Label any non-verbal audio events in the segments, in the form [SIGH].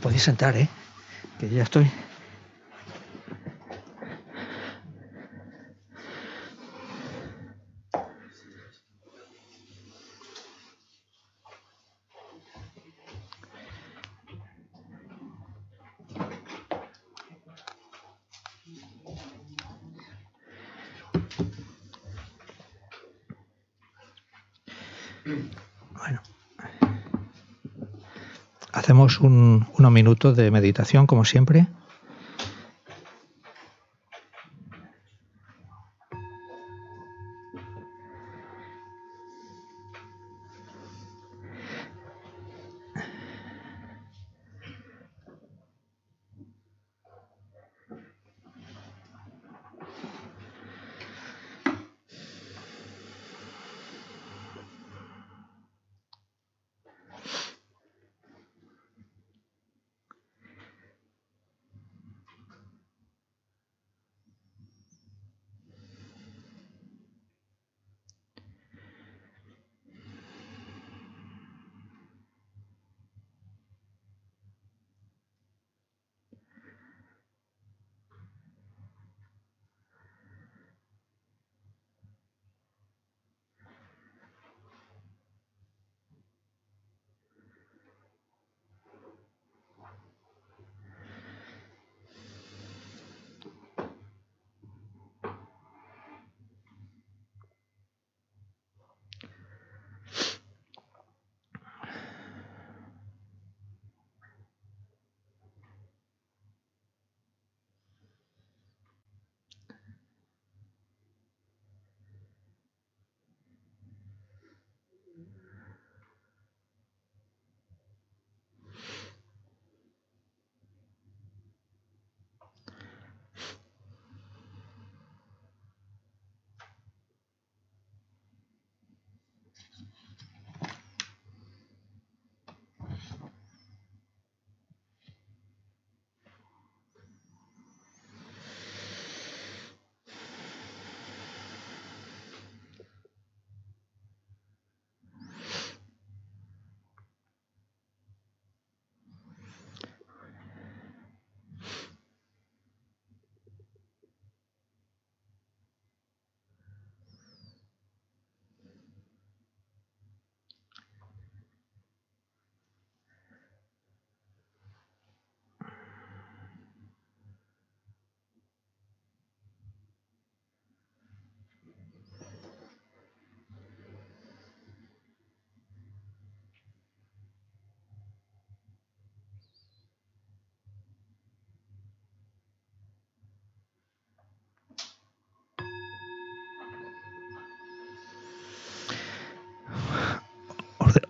podéis sentar, ¿eh? Que ya estoy. Bueno. Un, unos minutos de meditación, como siempre.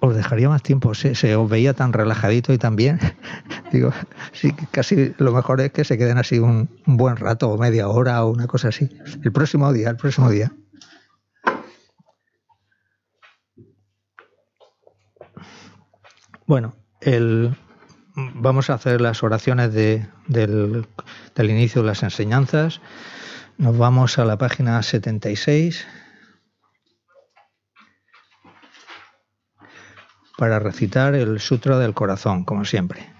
Os, dejaría más tiempo, se, se, os veía tan relajadito y tan bien. [LAUGHS] Digo, sí, casi lo mejor es que se queden así un, buen rato o media hora o una cosa así. El próximo día, el próximo día. Bueno, el, vamos a hacer las oraciones de, del, del inicio de las enseñanzas. Nos vamos a la página 76 para recitar el Sutra del Corazón, como siempre.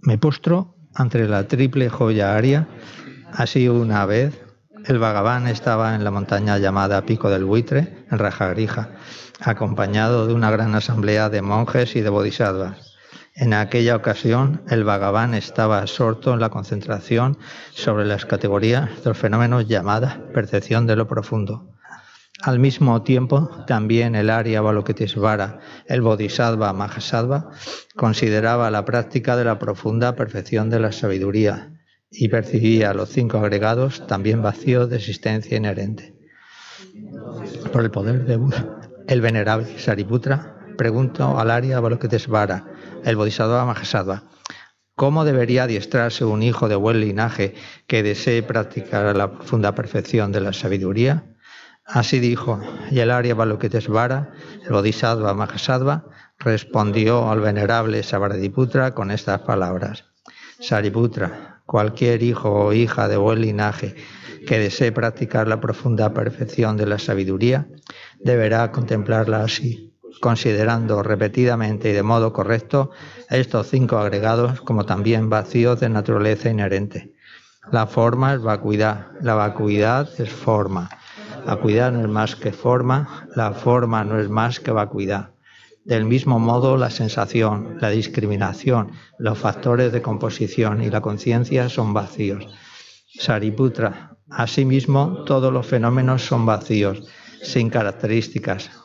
Me postro ante la triple joya aria. Así una vez, el Bhagavan estaba en la montaña llamada Pico del Buitre, en Rajagrija, acompañado de una gran asamblea de monjes y de bodhisattvas. En aquella ocasión, el Bhagavan estaba absorto en la concentración sobre las categorías de los fenómenos llamadas percepción de lo profundo. Al mismo tiempo, también el Arya Balokitesvara, el Bodhisattva Mahasattva, consideraba la práctica de la profunda perfección de la sabiduría y percibía los cinco agregados también vacíos de existencia inherente. Por el poder de Buda, el venerable Sariputra preguntó al Arya Balokitesvara, el Bodhisattva Mahasattva. ¿Cómo debería adiestrarse un hijo de buen linaje que desee practicar la profunda perfección de la sabiduría? Así dijo Yelaria Balokitesvara, el Bodhisattva Mahasattva, respondió al venerable Sabaradiputra con estas palabras. Sariputra, cualquier hijo o hija de buen linaje que desee practicar la profunda perfección de la sabiduría, deberá contemplarla así, considerando repetidamente y de modo correcto estos cinco agregados como también vacíos de naturaleza inherente. La forma es vacuidad, la vacuidad es forma. Vacuidad no es más que forma, la forma no es más que vacuidad. Del mismo modo, la sensación, la discriminación, los factores de composición y la conciencia son vacíos. Sariputra, asimismo, todos los fenómenos son vacíos, sin características,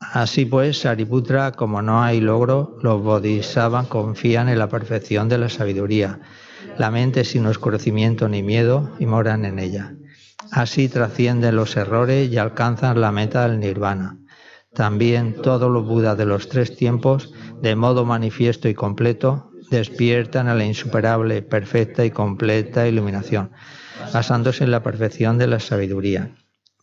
Así pues, Sariputra, como no hay logro, los bodhisattvas confían en la perfección de la sabiduría, la mente sin oscurecimiento ni miedo, y moran en ella. Así trascienden los errores y alcanzan la meta del nirvana. También todos los Budas de los tres tiempos, de modo manifiesto y completo, despiertan a la insuperable, perfecta y completa iluminación, basándose en la perfección de la sabiduría.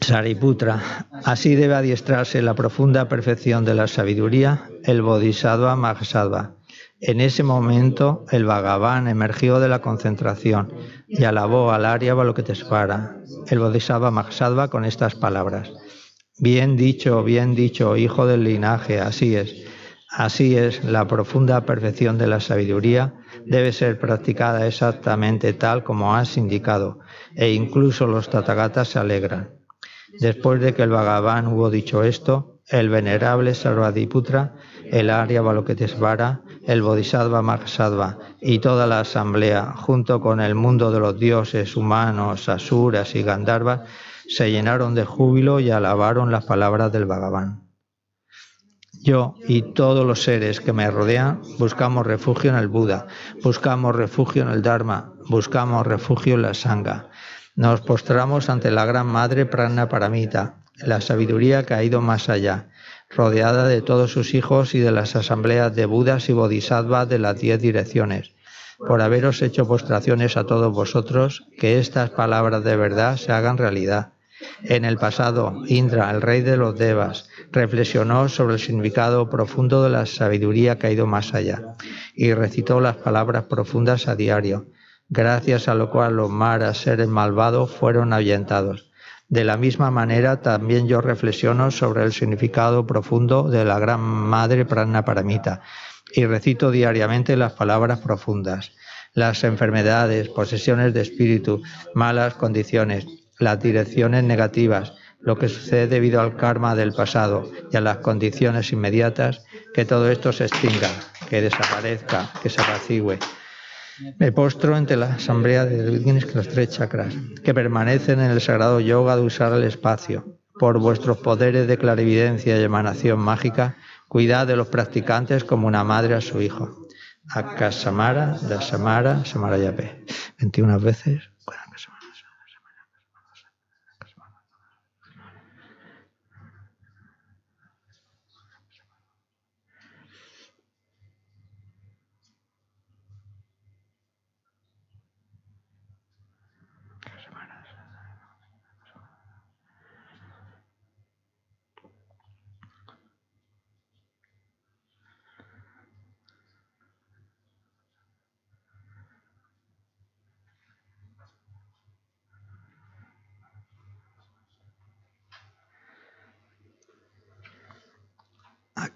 Sariputra, así debe adiestrarse la profunda perfección de la sabiduría el Bodhisattva Mahasattva. En ese momento el Bhagavan emergió de la concentración y alabó al Arya Balokitesvara, el Bodhisattva Mahasattva, con estas palabras. Bien dicho, bien dicho, hijo del linaje, así es. Así es, la profunda perfección de la sabiduría debe ser practicada exactamente tal como has indicado, e incluso los tatagatas se alegran. Después de que el Bhagavan hubo dicho esto, el venerable Sarvadiputra, el Arya Balokitesvara, el Bodhisattva Mahasattva y toda la asamblea, junto con el mundo de los dioses humanos, asuras y gandharvas, se llenaron de júbilo y alabaron las palabras del Bhagavan. Yo y todos los seres que me rodean buscamos refugio en el Buda, buscamos refugio en el Dharma, buscamos refugio en la Sangha. Nos postramos ante la Gran Madre Prana Paramita, la sabiduría que ha ido más allá, rodeada de todos sus hijos y de las asambleas de Budas y Bodhisattvas de las diez direcciones. Por haberos hecho postraciones a todos vosotros, que estas palabras de verdad se hagan realidad en el pasado, Indra, el rey de los Devas, reflexionó sobre el significado profundo de la sabiduría que ha ido más allá y recitó las palabras profundas a diario, gracias a lo cual los maras, seres malvados, fueron ahuyentados. De la misma manera, también yo reflexiono sobre el significado profundo de la Gran Madre Prana Paramita y recito diariamente las palabras profundas. Las enfermedades, posesiones de espíritu, malas condiciones, las direcciones negativas, lo que sucede debido al karma del pasado y a las condiciones inmediatas, que todo esto se extinga, que desaparezca, que se apacigüe. Me postro ante la asamblea de los tres chakras, que permanecen en el sagrado yoga de usar el espacio. Por vuestros poderes de clarividencia y emanación mágica, cuidad de los practicantes como una madre a su hijo. Akasamara, Dasamara, Samarayape. 21 veces.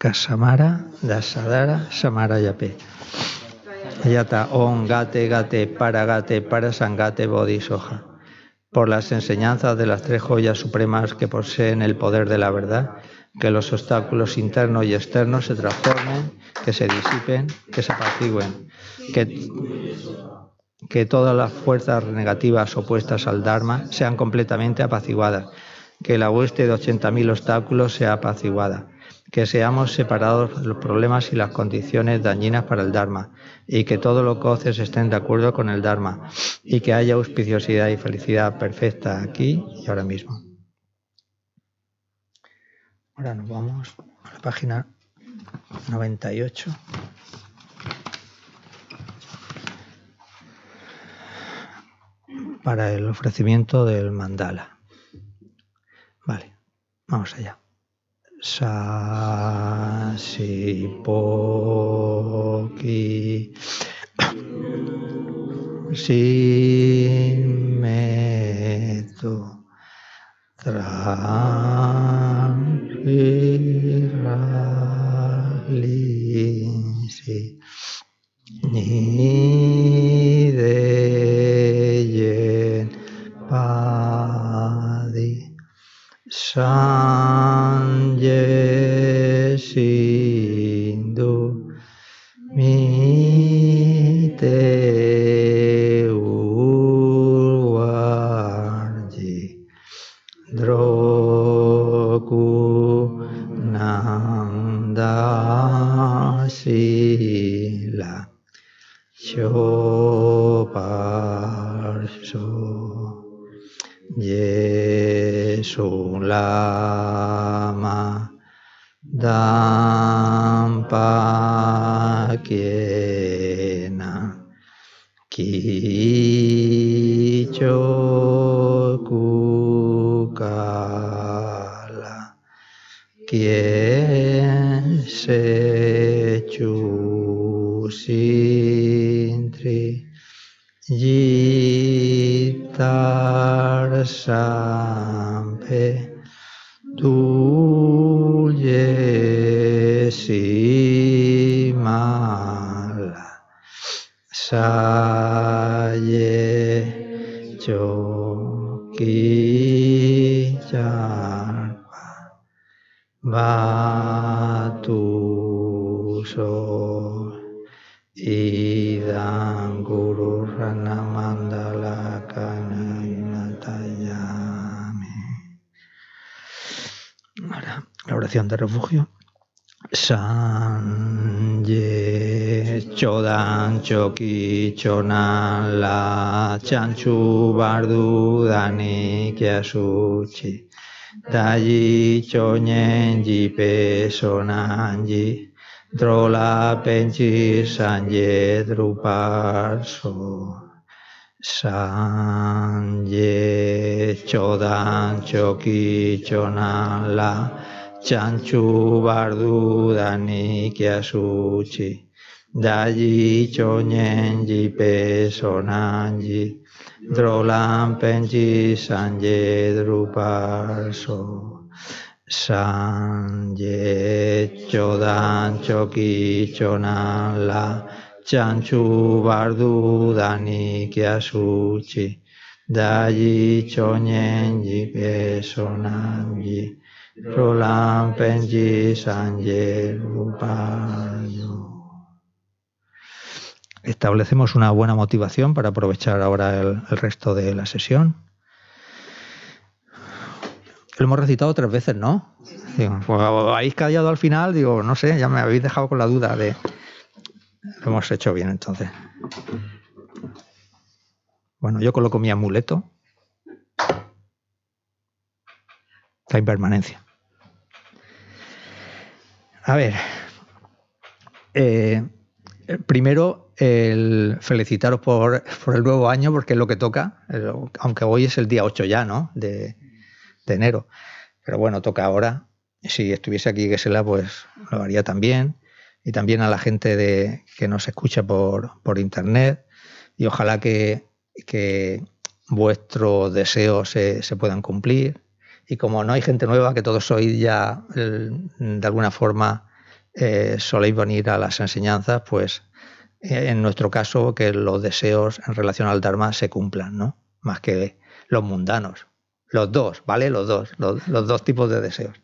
Dasadara, Samara Yape. Yata, On, Gate, Gate, Para, Gate, Para, Sangate. Por las enseñanzas de las tres joyas supremas que poseen el poder de la verdad, que los obstáculos internos y externos se transformen, que se disipen, que se apacigüen, que, que todas las fuerzas negativas opuestas al Dharma sean completamente apaciguadas, que la hueste de 80.000 obstáculos sea apaciguada, que seamos separados los problemas y las condiciones dañinas para el Dharma, y que todos los goces estén de acuerdo con el Dharma, y que haya auspiciosidad y felicidad perfecta aquí y ahora mismo. Ahora nos vamos a la página 98. Para el ofrecimiento del mandala. Vale, vamos allá. Sasipoki sin miedo, tranquilo. txantxo kitxona la txantxu bardu danik jasutxi. Da jitxonen jipe sonan drola pentsi san jedru parzo. San je txodan txoki txonala, txantxu bardu danik jasutxi. Da Daji cho nyen ji pe so nan ji drolam pen ji san je drupar so san je cho dan cho ki cho la chan chu bardu dani kya su chi Daji cho nyen ji pe nan ji drolam pen ji san je drupar so Establecemos una buena motivación para aprovechar ahora el, resto de la sesión. Lo hemos recitado tres veces, ¿no? Pues habéis callado al final, digo, no sé, ya me habéis dejado con la duda de. Lo hemos hecho bien entonces. Bueno, yo coloco mi amuleto. La impermanencia. A ver. Eh, primero, el felicitaros por, el nuevo año, porque es lo que toca, aunque hoy es el día 8 ya, ¿no? De, de enero. Pero bueno, toca ahora. Si estuviese aquí Gesela, pues lo haría también. Y también a la gente de, que nos escucha por, por internet. Y ojalá que, que vuestros deseos se, se, puedan cumplir. Y como no hay gente nueva, que todos sois ya de alguna forma eh, soléis venir a las enseñanzas, pues eh, en nuestro caso que los deseos en relación al Dharma se cumplan, ¿no? Más que los mundanos. Los dos, ¿vale? Los dos, los, dos tipos de deseos.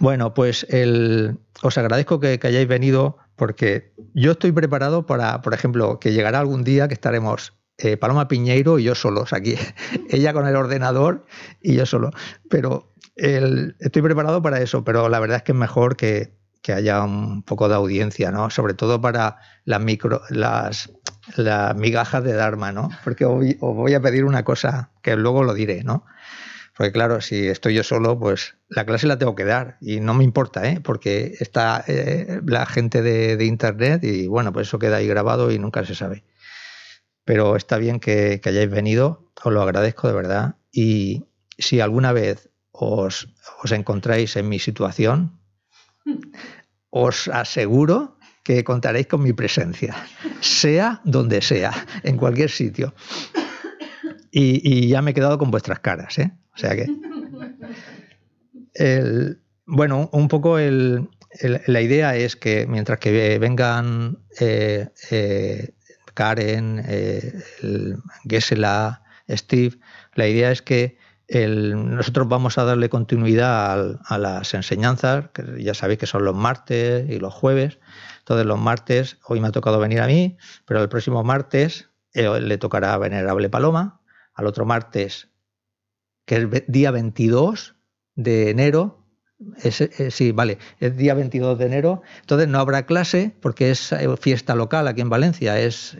Bueno, pues el, os agradezco que, hayáis venido porque yo estoy preparado para, por ejemplo, que llegará algún día que estaremos eh, Paloma Piñeiro y yo solos aquí. [LAUGHS] Ella con el ordenador y yo solo. Pero estoy preparado para eso, pero la verdad es que es mejor que, que haya un poco de audiencia, ¿no? Sobre todo para las micro, las, migajas de Dharma, ¿no? Porque os voy a pedir una cosa que luego lo diré, ¿no? Porque claro, si estoy yo solo, pues la clase la tengo que dar y no me importa, ¿eh? Porque está eh, la gente de, internet y bueno, pues eso queda ahí grabado y nunca se sabe. Pero está bien que, que hayáis venido, os lo agradezco de verdad. Y si alguna vez os, os encontráis en mi situación, os aseguro que contaréis con mi presencia, sea donde sea, en cualquier sitio. Y, ya me he quedado con vuestras caras, ¿eh? O sea que. bueno, un poco la idea es que mientras que vengan eh, eh, Karen, eh, Gesela, Steve, la idea es que nosotros vamos a darle continuidad a, las enseñanzas, que ya sabéis que son los martes y los jueves. Entonces los martes, hoy me ha tocado venir a mí, pero el próximo martes eh, le tocará a Venerable Paloma, al otro martes, que es día 22 de enero, es, eh, sí, vale, es día 22 de enero, entonces no habrá clase porque es eh, fiesta local aquí en Valencia, es,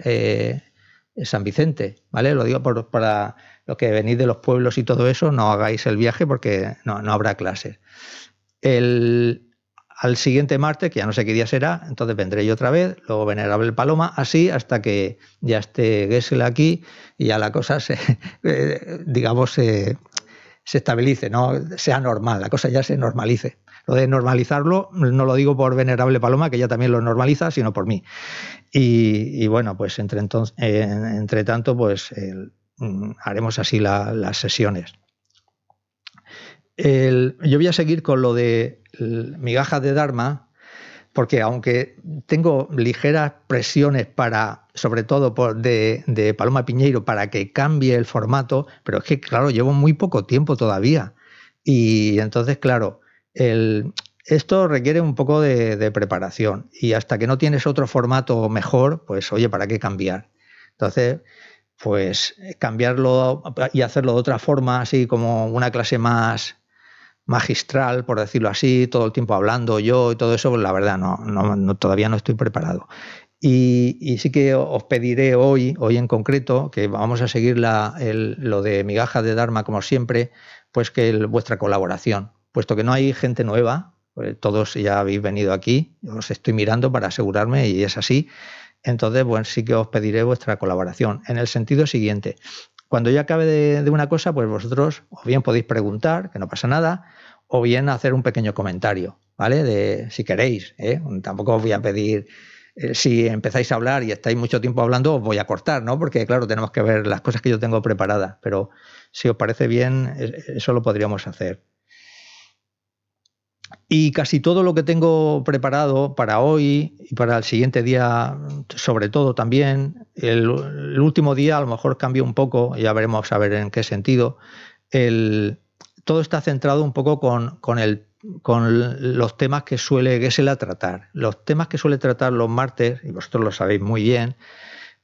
San Vicente, ¿vale? Lo digo por, para los que venís de los pueblos y todo eso, no hagáis el viaje porque no, habrá clases. El, al siguiente martes, que ya no sé qué día será, entonces vendré yo otra vez, luego Venerable Paloma, así hasta que ya esté Gessel aquí y ya la cosa se, [LAUGHS] eh, digamos, se, se estabilice, ¿no? sea normal, la cosa ya se normalice. Lo de normalizarlo no lo digo por Venerable Paloma, que ella también lo normaliza, sino por mí. Y, bueno, pues entre, entonces, eh, entre tanto, pues Mm, haremos así las sesiones. yo voy a seguir con lo de migajas de Dharma, porque aunque tengo ligeras presiones para, sobre todo por de, Paloma Piñeiro, para que cambie el formato, pero es que, claro, llevo muy poco tiempo todavía. Y entonces, claro, esto requiere un poco de, preparación. Y hasta que no tienes otro formato mejor, pues oye, ¿para qué cambiar? Entonces, pues cambiarlo y hacerlo de otra forma, así como una clase más magistral, por decirlo así, todo el tiempo hablando yo y todo eso, pues la verdad no, no, todavía no estoy preparado. Y, sí que os pediré hoy, hoy en concreto, que vamos a seguir la, lo de migajas de Dharma como siempre, pues que vuestra colaboración, puesto que no hay gente nueva, pues todos ya habéis venido aquí, os estoy mirando para asegurarme y es así, entonces, bueno, sí que os pediré vuestra colaboración. En el sentido siguiente, cuando yo acabe de, una cosa, pues vosotros o bien podéis preguntar, que no pasa nada, o bien hacer un pequeño comentario, ¿vale? De si queréis, ¿eh? Tampoco os voy a pedir, eh, si empezáis a hablar y estáis mucho tiempo hablando, os voy a cortar, ¿no? Porque claro, tenemos que ver las cosas que yo tengo preparadas, pero si os parece bien, eso lo podríamos hacer. Y casi todo lo que tengo preparado para hoy y para el siguiente día, sobre todo también, el, último día a lo mejor cambia un poco, ya veremos a en qué sentido. todo está centrado un poco con, los temas que suele Gesela tratar. Los temas que suele tratar los martes, y vosotros lo sabéis muy bien,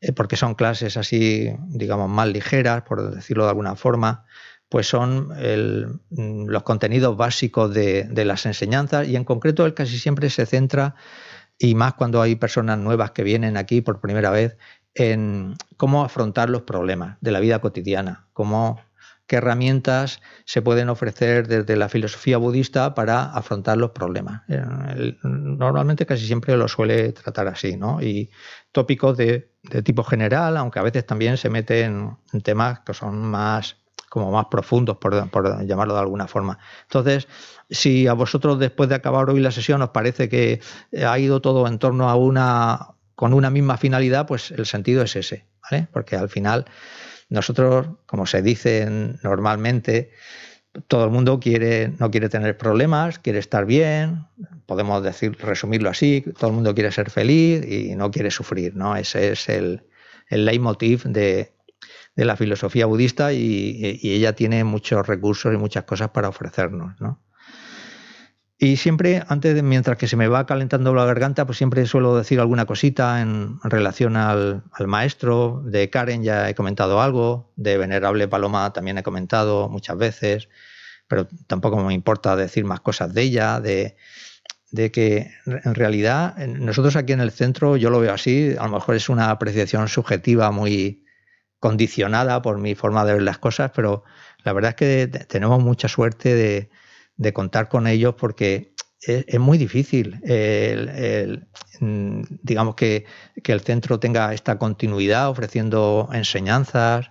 eh, porque son clases así, digamos, más ligeras, por decirlo de alguna forma, pues son mm, los contenidos básicos de, las enseñanzas y en concreto él casi siempre se centra, y más cuando hay personas nuevas que vienen aquí por primera vez, en cómo afrontar los problemas de la vida cotidiana, cómo, qué herramientas se pueden ofrecer desde la filosofía budista para afrontar los problemas. Eh, normalmente casi siempre lo suele tratar así, ¿no? Y tópicos de, tipo general, aunque a veces también se meten en temas que son más como más profundos, por, llamarlo de alguna forma. Entonces, si a vosotros después de acabar hoy la sesión os parece que ha ido todo en torno a una, con una misma finalidad, pues el sentido es ese, ¿vale? Porque al final nosotros, como se dice normalmente, todo el mundo quiere, no quiere tener problemas, quiere estar bien, podemos decir, resumirlo así, todo el mundo quiere ser feliz y no quiere sufrir, ¿no? Ese es el, el leitmotiv de, de la filosofía budista y, ella tiene muchos recursos y muchas cosas para ofrecernos, ¿no? Y siempre, antes de, mientras que se me va calentando la garganta, pues siempre suelo decir alguna cosita en, relación al, maestro. De Karen ya he comentado algo, de Venerable Paloma también he comentado muchas veces, pero tampoco me importa decir más cosas de ella, de, de que en realidad nosotros aquí en el centro, yo lo veo así, a lo mejor es una apreciación subjetiva muy condicionada por mi forma de ver las cosas, pero la verdad es que tenemos mucha suerte de de contar con ellos porque es, muy difícil, mm, digamos, que, el centro tenga esta continuidad ofreciendo enseñanzas,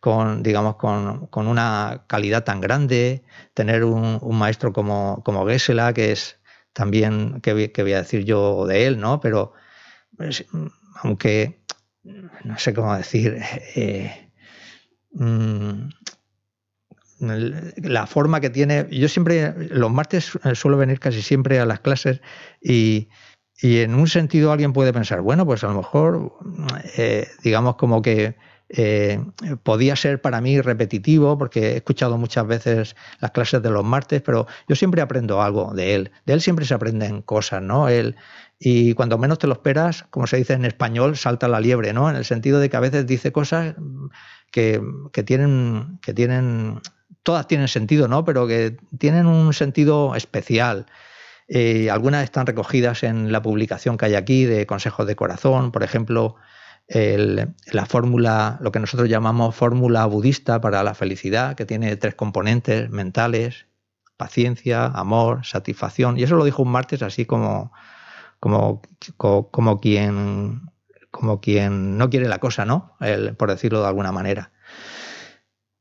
con, digamos, con, una calidad tan grande, tener un, maestro como, como Gesela, que es también, que, voy a decir yo de él, ¿no? Pero pues, aunque, no sé cómo decir, eh, mm, la forma que tiene. Yo siempre, los martes suelo venir casi siempre a las clases y, en un sentido alguien puede pensar, bueno, pues a lo mejor, eh, digamos como que eh, podía ser para mí repetitivo porque he escuchado muchas veces las clases de los martes, pero yo siempre aprendo algo de él. De él siempre se aprenden cosas, ¿no? Él, y cuando menos te lo esperas, como se dice en español, salta la liebre, ¿no? En el sentido de que a veces dice cosas que, que tienen, que tienen todas tienen sentido, ¿no? Pero que tienen un sentido especial. Eh, algunas están recogidas en la publicación que hay aquí de Consejos de Corazón, por ejemplo, la fórmula, lo que nosotros llamamos fórmula budista para la felicidad, que tiene tres componentes mentales, paciencia, amor, satisfacción. Y eso lo dijo un martes así como, como, como, quien, como quien no quiere la cosa, ¿no? por decirlo de alguna manera.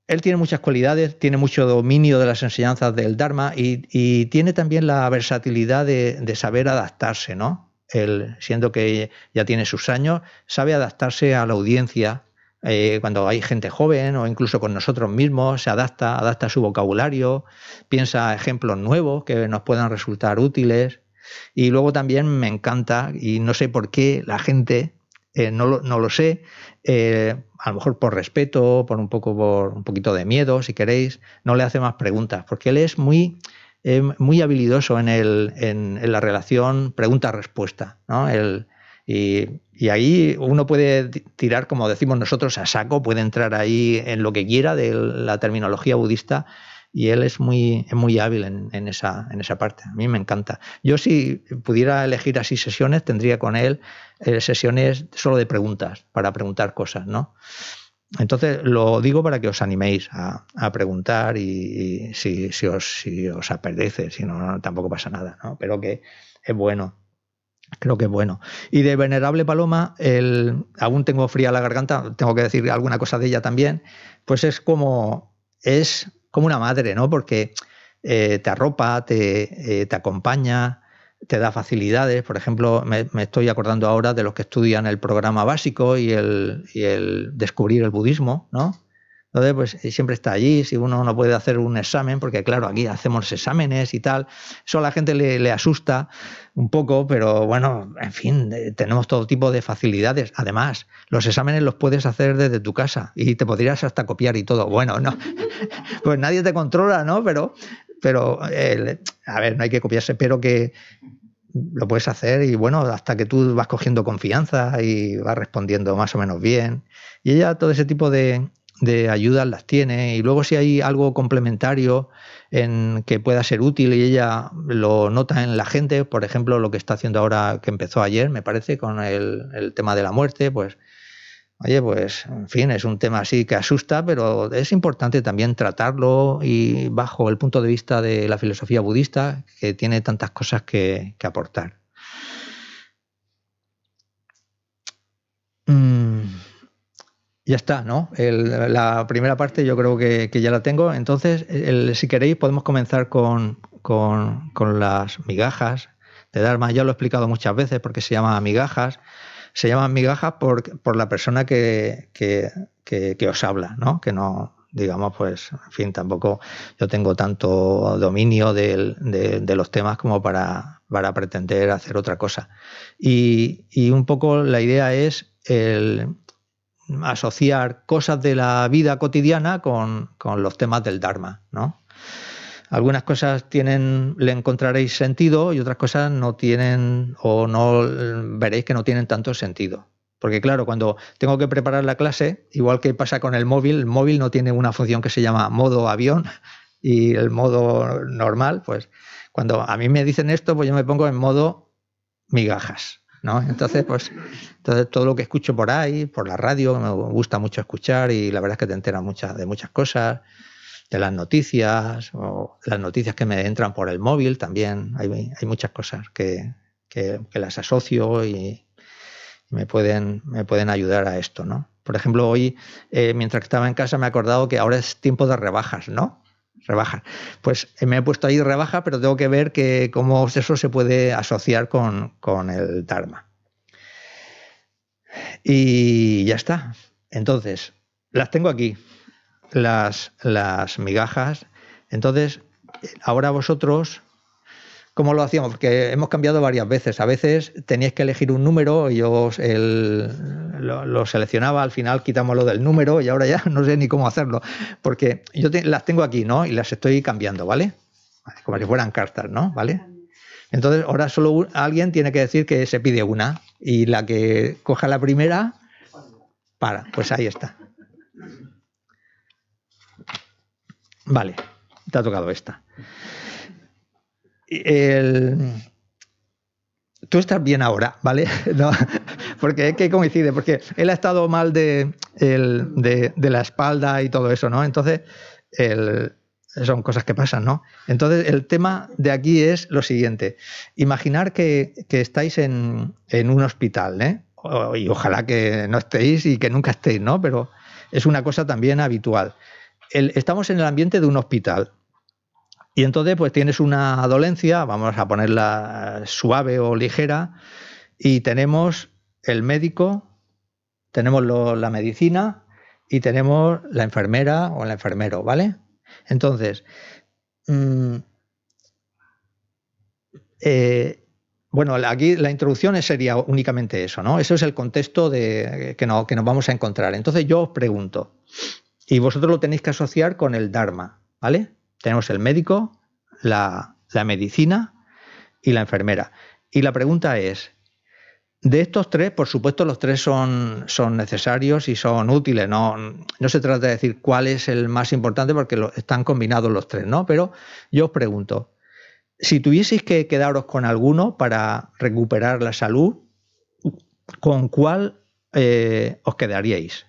Él tiene muchas cualidades, tiene mucho dominio de las enseñanzas del Dharma y, tiene también la versatilidad de, saber adaptarse, ¿no? Él, siendo que ya tiene sus años, sabe adaptarse a la audiencia. Eh, cuando hay gente joven o incluso con nosotros mismos, se adapta, adapta su vocabulario, piensa ejemplos nuevos que nos puedan resultar útiles. Y luego también me encanta, y no sé por qué la gente, eh, no, lo, no, lo, sé, eh, a lo mejor por respeto, por un poco por un poquito de miedo, si queréis, no le hace más preguntas, porque él es muy, eh, muy habilidoso en, el, en, la relación pregunta-respuesta. ¿no? y, y, ahí uno puede tirar, como decimos nosotros, a saco, puede entrar ahí en lo que quiera de la terminología budista y él es muy, muy hábil en, esa, en esa parte. A mí me encanta. Yo si pudiera elegir así sesiones, tendría con él eh, sesiones solo de preguntas, para preguntar cosas, ¿no? Entonces lo digo para que os animéis a, preguntar y, si, si, os, si os apetece, si no, tampoco pasa nada, ¿no? Pero que es bueno. Creo que es bueno. Y de Venerable Paloma, el, aún tengo fría la garganta, tengo que decir alguna cosa de ella también, pues es como, es como una madre, ¿no? Porque eh, te arropa, te, eh, te, acompaña, te da facilidades. Por ejemplo, me, estoy acordando ahora de los que estudian el programa básico y el, y el descubrir el budismo, ¿no? Entonces, pues siempre está allí, si uno no puede hacer un examen, porque claro, aquí hacemos exámenes y tal, eso a la gente le, asusta un poco, pero bueno, en fin, tenemos todo tipo de facilidades. Además, los exámenes los puedes hacer desde tu casa y te podrías hasta copiar y todo. Bueno, no, [LAUGHS] pues nadie te controla, ¿no? Pero, pero a ver, no hay que copiarse, pero que lo puedes hacer y bueno, hasta que tú vas cogiendo confianza y vas respondiendo más o menos bien. Y ella todo ese tipo de, de ayudas las tiene y luego si hay algo complementario en que pueda ser útil y ella lo nota en la gente, por ejemplo, lo que está haciendo ahora que empezó ayer, me parece, con el, tema de la muerte, pues, oye, pues, en fin, es un tema así que asusta, pero es importante también tratarlo y bajo el punto de vista de la filosofía budista, que tiene tantas cosas que, que aportar. Mm ya está, ¿no? la primera parte yo creo que, ya la tengo. Entonces, si queréis, podemos comenzar con, las migajas de Dharma. Ya lo he explicado muchas veces porque se llama migajas. Se llaman migajas por, por la persona que, os habla, ¿no? Que no, digamos, pues, en fin, tampoco yo tengo tanto dominio de, de, los temas como para, para, pretender hacer otra cosa. Y, y, un poco la idea es el asociar cosas de la vida cotidiana con, con los temas del Dharma, ¿no? Algunas cosas tienen, le encontraréis sentido y otras cosas no tienen o no veréis que no tienen tanto sentido. Porque claro, cuando tengo que preparar la clase, igual que pasa con el móvil, el móvil no tiene una función que se llama modo avión y el modo normal, pues cuando a mí me dicen esto, pues yo me pongo en modo migajas, ¿no? Entonces, pues entonces todo lo que escucho por ahí, por la radio, me gusta mucho escuchar y la verdad es que te enteras muchas de muchas cosas de las noticias o las noticias que me entran por el móvil también. Hay, hay muchas cosas que, que, las asocio y me pueden, me pueden ayudar a esto, ¿no? Por ejemplo, hoy, eh, mientras estaba en casa, me he acordado que ahora es tiempo de rebajas, ¿no? Rebajas. Pues eh, me he puesto ahí rebaja, pero tengo que ver que cómo eso se puede asociar con, con el Dharma. Y ya está. Entonces, las tengo aquí las, las migajas. Entonces, ahora vosotros, ¿cómo lo hacíamos? Porque hemos cambiado varias veces. A veces teníais que elegir un número y yo lo, seleccionaba, al final quitamos lo del número y ahora ya [LAUGHS] no sé ni cómo hacerlo. Porque yo las tengo aquí, ¿no? Y las estoy cambiando, ¿vale? Como si fueran cartas, ¿no? ¿Vale? Entonces, ahora solo alguien tiene que decir que se pide una y la que coja la primera, para. Pues ahí está. Vale, te ha tocado esta. Tú estás bien ahora, ¿vale? [LAUGHS] porque es que coincide, porque él ha estado mal de, la espalda y todo eso, ¿no? Entonces, son cosas que pasan, ¿no? Entonces, el tema de aquí es lo siguiente. Imaginar que, estáis en, un hospital, ¿eh? Y ojalá que no estéis y que nunca estéis, ¿no? Pero es una cosa también habitual estamos en el ambiente de un hospital. Y entonces, pues tienes una dolencia, vamos a ponerla suave o ligera, y tenemos el médico, tenemos la medicina y tenemos la enfermera o el enfermero, ¿vale? Entonces, mm, eh, bueno, aquí la introducción sería únicamente eso, ¿no? Eso es el contexto de, que, no, que nos vamos a encontrar. Entonces yo os pregunto, y vosotros lo tenéis que asociar con el Dharma, ¿vale? Tenemos el médico, la, medicina y la enfermera. Y la pregunta es, de estos tres, por supuesto, los tres son, son necesarios y son útiles. No, no, se trata de decir cuál es el más importante porque están combinados los tres, ¿no? Pero yo os pregunto, si tuvieseis que quedaros con alguno para recuperar la salud, ¿con cuál eh, os quedaríais?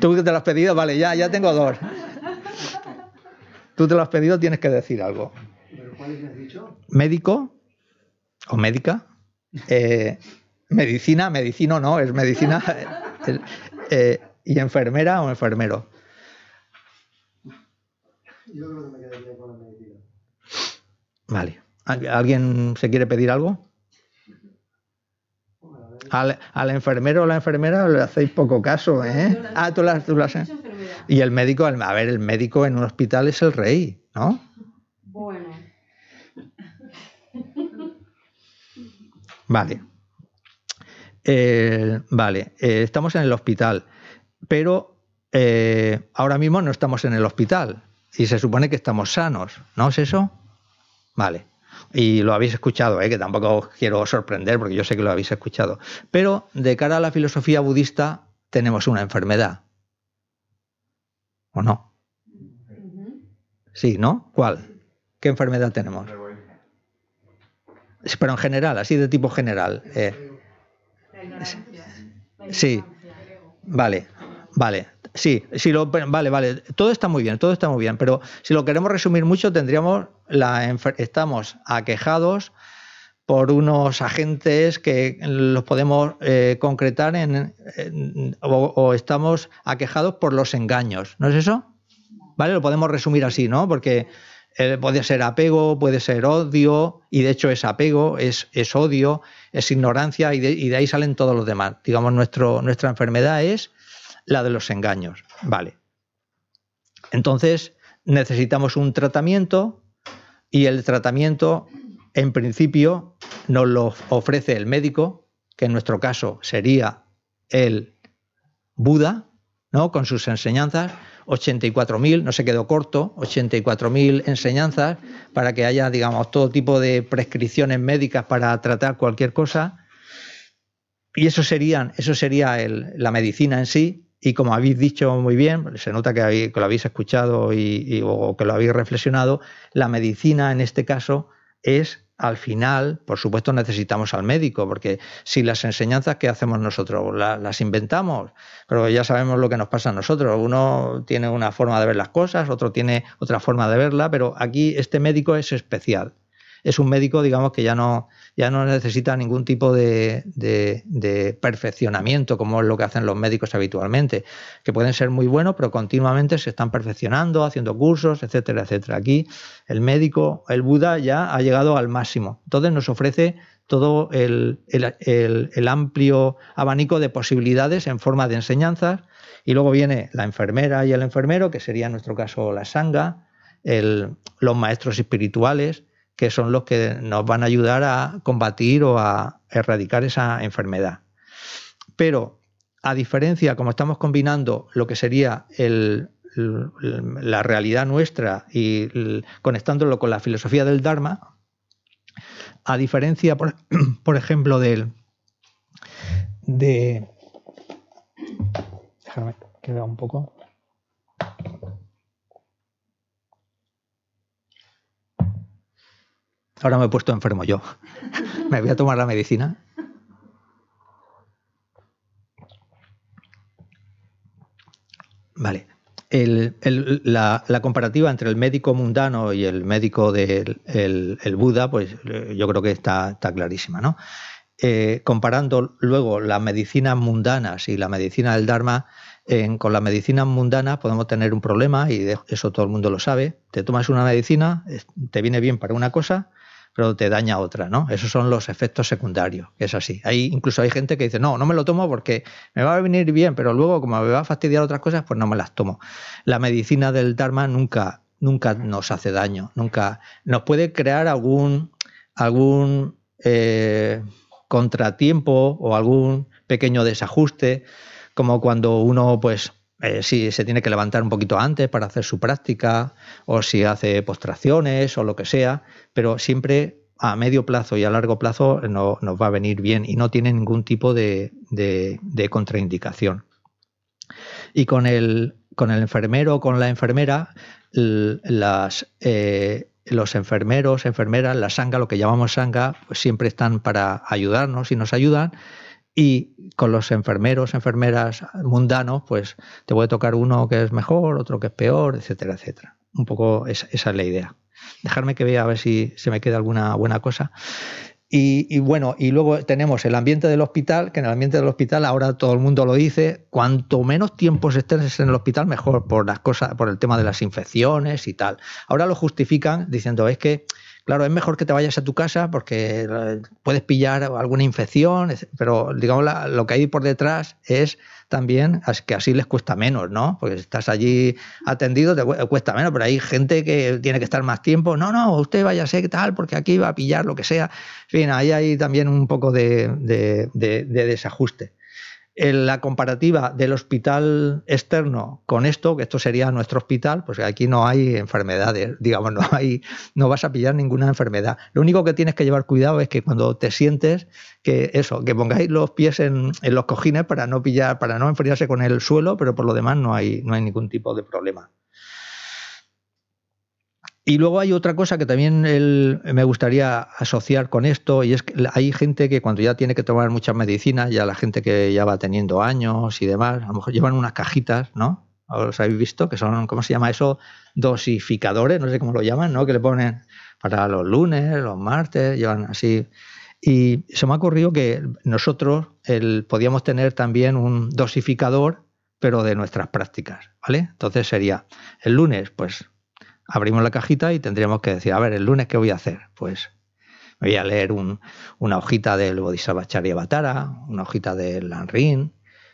Tú te lo has pedido, vale, ya, ya tengo dos. Tú te lo has pedido, tienes que decir algo. cuáles has dicho? Médico o médica. Eh, medicina, medicino no, es medicina. [LAUGHS] Eh, y enfermera o enfermero. Yo creo que me quedaría con la medicina. Vale. ¿Alguien se quiere pedir algo? Al, al, enfermero o la enfermera le hacéis poco caso, ¿eh? Ah, tú las, tú Y el médico, a ver, el médico en un hospital es el rey, ¿no? Bueno. Vale. Eh, vale, eh, estamos en el hospital, pero eh, ahora mismo no estamos en el hospital y se supone que estamos sanos, ¿no es eso? Vale y lo habéis escuchado, ¿eh? que tampoco os quiero sorprender porque yo sé que lo habéis escuchado. Pero de cara a la filosofía budista tenemos una enfermedad. ¿O no? Sí, ¿no? ¿Cuál? ¿Qué enfermedad tenemos? Pero en general, así de tipo general. Eh. Sí, vale, vale. Sí, sí lo, vale, vale. Todo está muy bien, todo está muy bien. Pero si lo queremos resumir mucho, tendríamos la estamos aquejados por unos agentes que los podemos eh, concretar en, o, estamos aquejados por los engaños, ¿no es eso? ¿Vale? Lo podemos resumir así, ¿no? Porque Eh, puede ser apego, puede ser odio, y de hecho es apego, es, es odio, es ignorancia, y de, ahí salen todos los demás. Digamos, nuestra enfermedad es la de los engaños. Vale. Entonces, necesitamos un tratamiento, y el tratamiento, en principio, nos lo ofrece el médico, que en nuestro caso sería el Buda, ¿no? Con sus enseñanzas 84.000, no se quedó corto, 84.000 enseñanzas para que haya, digamos, todo tipo de prescripciones médicas para tratar cualquier cosa. Y eso, serían, eso sería la medicina en sí. Y como habéis dicho muy bien, se nota que, lo habéis escuchado y, o que lo habéis reflexionado, la medicina en este caso es al final, por supuesto, necesitamos al médico, porque si las enseñanzas que hacemos nosotros las, inventamos, pero ya sabemos lo que nos pasa a nosotros. Uno tiene una forma de ver las cosas, otro tiene otra forma de verla, pero aquí este médico es especial es un médico, digamos, que ya no, ya no necesita ningún tipo de, perfeccionamiento, como es lo que hacen los médicos habitualmente, que pueden ser muy buenos, pero continuamente se están perfeccionando, haciendo cursos, etcétera, etcétera. Aquí el médico, el Buda, ya ha llegado al máximo. Entonces nos ofrece todo el, amplio abanico de posibilidades en forma de enseñanzas. Y luego viene la enfermera y el enfermero, que sería en nuestro caso la sanga, los maestros espirituales, que son los que nos van a ayudar a combatir o a erradicar esa enfermedad. Pero a diferencia, como estamos combinando lo que sería la realidad nuestra y conectándolo con la filosofía del Dharma, a diferencia, por, [CLEARS THROAT] ejemplo, del de déjame que vea un poco. Ahora me he puesto enfermo yo. me voy a tomar la medicina. Vale. la, comparativa entre el médico mundano y el médico del el, Buda, pues yo creo que está, está clarísima, ¿no? Eh, comparando luego las medicinas mundanas y la medicina del Dharma, con las medicinas mundanas podemos tener un problema, y eso todo el mundo lo sabe. Te tomas una medicina, te viene bien para una cosa, pero te daña otra, ¿no? Esos son los efectos secundarios, es así. Hay, incluso hay gente que dice, no, no me lo tomo porque me va a venir bien, pero luego como me va a fastidiar otras cosas, pues no me las tomo. La medicina del Dharma nunca, nunca nos hace daño, nunca nos puede crear algún, algún eh, contratiempo o algún pequeño desajuste, como cuando uno pues eh, si se tiene que levantar un poquito antes para hacer su práctica o si hace postraciones o lo que sea, pero siempre a medio plazo y a largo plazo no, nos va a venir bien y no tiene ningún tipo de, contraindicación. Y con el, con el enfermero o con la enfermera, las, eh, los enfermeros, enfermeras, la sanga, lo que llamamos sanga, pues siempre están para ayudarnos y nos ayudan y con los enfermeros, enfermeras mundanos, pues te puede tocar uno que es mejor, otro que es peor, etcétera, etcétera. Un poco esa, es la idea. Dejarme que vea a ver si se me queda alguna buena cosa. Y, bueno, y luego tenemos el ambiente del hospital, que en el ambiente del hospital ahora todo el mundo lo dice, cuanto menos tiempo estés en el hospital, mejor por las cosas, por el tema de las infecciones y tal. Ahora lo justifican diciendo es que Claro, es mejor que te vayas a tu casa porque eh, puedes pillar alguna infección, pero digamos lo que hay por detrás es también que así les cuesta menos, ¿no? Porque si estás allí atendido te cuesta menos, pero hay gente que tiene que estar más tiempo. No, no, usted váyase tal porque aquí va a pillar lo que sea. En fin, ahí hay también un poco de desajuste la comparativa del hospital externo con esto, que esto sería nuestro hospital, pues aquí no hay enfermedades, [LAUGHS] digamos, no hay, no vas a pillar ninguna enfermedad. Lo único que tienes que llevar cuidado es que cuando te sientes, que eso, que pongáis los pies en, los cojines para no pillar, para no enfriarse con el suelo, pero por lo demás no hay, no hay ningún tipo de problema. Y luego hay otra cosa que también me gustaría asociar con esto, y es que hay gente que cuando ya tiene que tomar muchas medicinas, ya la gente que ya va teniendo años y demás, a lo mejor llevan unas cajitas, ¿no? ¿Os habéis visto? Que son, ¿cómo se llama eso? Dosificadores, no sé cómo lo llaman, ¿no? Que le ponen para los lunes, los martes, llevan así. Y se me ha ocurrido que nosotros podíamos tener también un dosificador, pero de nuestras prácticas, ¿vale? Entonces sería el lunes, pues abrimos la cajita y tendríamos que decir, a ver, el lunes, ¿qué voy a hacer? Pues me voy a leer una hojita del Bodhisattva Charyavatara, una hojita del Lanrin,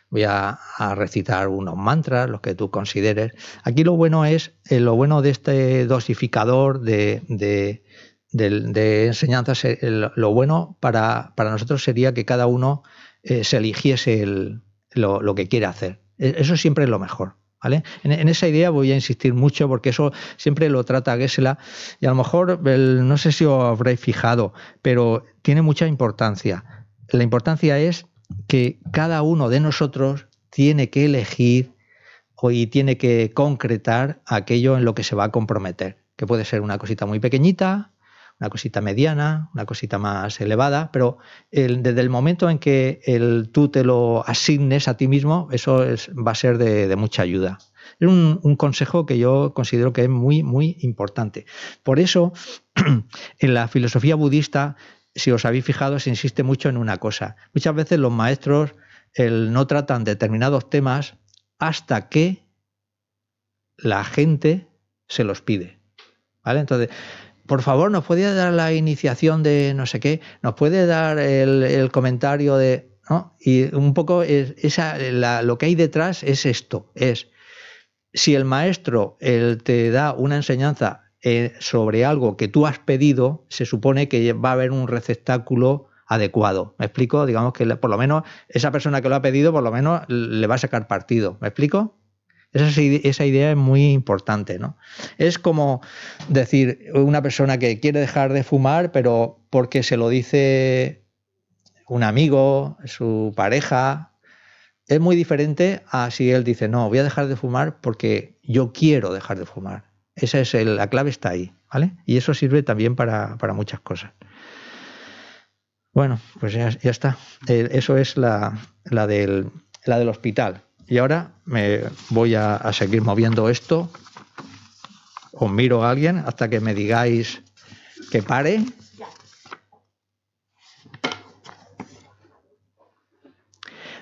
voy a, recitar unos mantras, los que tú consideres. Aquí lo bueno es, eh, lo bueno de este dosificador de, de, enseñanzas, eh, lo bueno para, nosotros sería que cada uno eh, se eligiese lo, lo que quiere hacer. E, eso siempre es lo mejor. En, esa idea voy a insistir mucho porque eso siempre lo trata Gesela y a lo mejor no sé si os habréis fijado, pero tiene mucha importancia. La importancia es que cada uno de nosotros tiene que elegir y tiene que concretar aquello en lo que se va a comprometer, que puede ser una cosita muy pequeñita, una cosita mediana, una cosita más elevada, pero desde el momento en que tú te lo asignes a ti mismo, eso va a ser de, mucha ayuda. Es un, consejo que yo considero que es muy, muy importante. Por eso, [CLEARS THROAT] en la filosofía budista, si os habéis fijado, se insiste mucho en una cosa. Muchas veces los maestros no tratan determinados temas hasta que la gente se los pide. ¿Vale? Entonces, por favor, ¿nos puede dar la iniciación de no sé qué? ¿Nos puede dar el, comentario de... ¿no? Y un poco esa, lo que hay detrás es esto, es si el maestro te da una enseñanza eh, sobre algo que tú has pedido, se supone que va a haber un receptáculo adecuado. ¿Me explico? Digamos que por lo menos esa persona que lo ha pedido, por lo menos le va a sacar partido. ¿Me explico? Esa, idea es muy importante, ¿no? Es como decir, una persona que quiere dejar de fumar, pero porque se lo dice un amigo, su pareja, es muy diferente a si él dice, no, voy a dejar de fumar porque yo quiero dejar de fumar. Esa es la clave está ahí, ¿vale? Y eso sirve también para, muchas cosas. Bueno, pues ya, está. Eh, eso es la, la, del, la del hospital. Y ahora me voy a, seguir moviendo esto. Os miro a alguien hasta que me digáis que pare.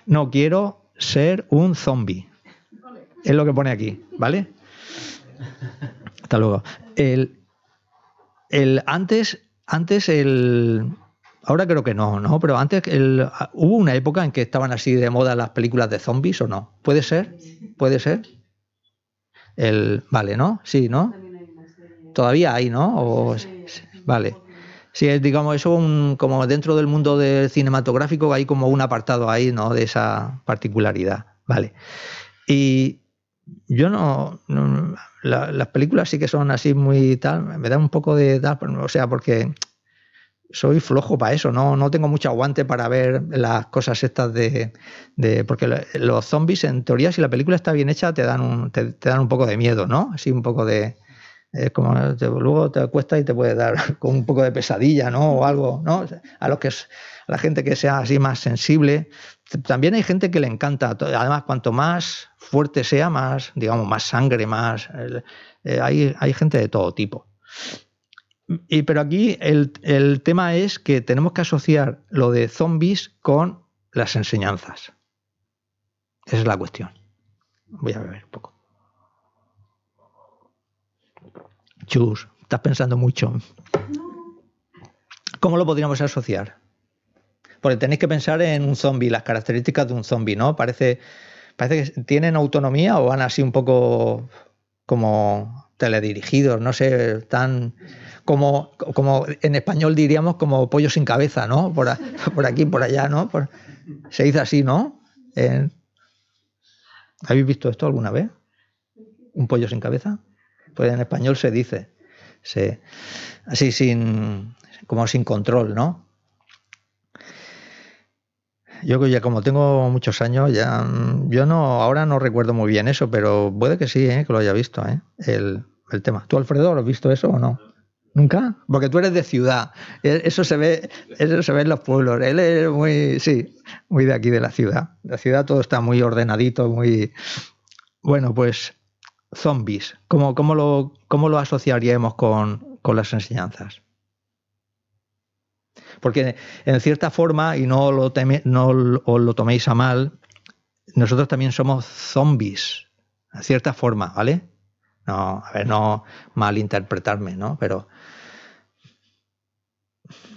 No quiero ser un zombie. Es lo que pone aquí, ¿vale? Hasta luego. El, el antes, antes el, Ahora creo que no, ¿no? Pero antes hubo una época en que estaban así de moda las películas de zombies o no. ¿Puede ser? ¿Puede ser? El, vale, ¿no? Sí, ¿no? Todavía hay, ¿no? vale. Sí, digamos, eso un, como dentro del mundo del cinematográfico hay como un apartado ahí, ¿no? De esa particularidad. Vale. Y yo no, las películas sí que son así muy tal, me da un poco de tal, o sea, porque soy flojo para eso, no, no tengo mucho aguante para ver las cosas estas de, porque los zombies, en teoría, si la película está bien hecha, te dan un, te, dan un poco de miedo, ¿no? Así un poco de. Es como luego te acuestas y te puede dar [LAUGHS] con un poco de pesadilla, ¿no? O algo, ¿no? A los que a la gente que sea así más sensible. También hay gente que le encanta. Además, cuanto más fuerte sea, más, digamos, más sangre, más. Eh, hay, hay gente de todo tipo. Y, pero aquí el, tema es que tenemos que asociar lo de zombies con las enseñanzas. Esa es la cuestión. Voy a beber un poco. Chus, estás pensando mucho. ¿Cómo lo podríamos asociar? Porque tenéis que pensar en un zombie, las características de un zombie, ¿no? Parece, parece que tienen autonomía o van así un poco como teledirigidos, no sé, tan como, como en español diríamos como pollo sin cabeza, ¿no? Por, por aquí, por allá, ¿no? se dice así, ¿no? ¿Habéis visto esto alguna vez? ¿Un pollo sin cabeza? Pues en español se dice, se, así sin, como sin control, ¿no? Yo ya como tengo muchos años, ya yo no, ahora no recuerdo muy bien eso, pero puede que sí, ¿eh? que lo haya visto, ¿eh? el, el tema. ¿Tú, Alfredo, has visto eso o no? ¿Nunca? Porque tú eres de ciudad. E, eso se ve, eso se ve en los pueblos. Él es muy, sí, muy de aquí de la ciudad. La ciudad todo está muy ordenadito, muy. Bueno, pues zombies. ¿Cómo, cómo, lo, cómo lo, asociaríamos con, con, las enseñanzas? Porque en cierta forma, y no lo, no os lo toméis a mal, nosotros también somos zombies, en cierta forma, ¿vale? No, a ver, no malinterpretarme, ¿no? Pero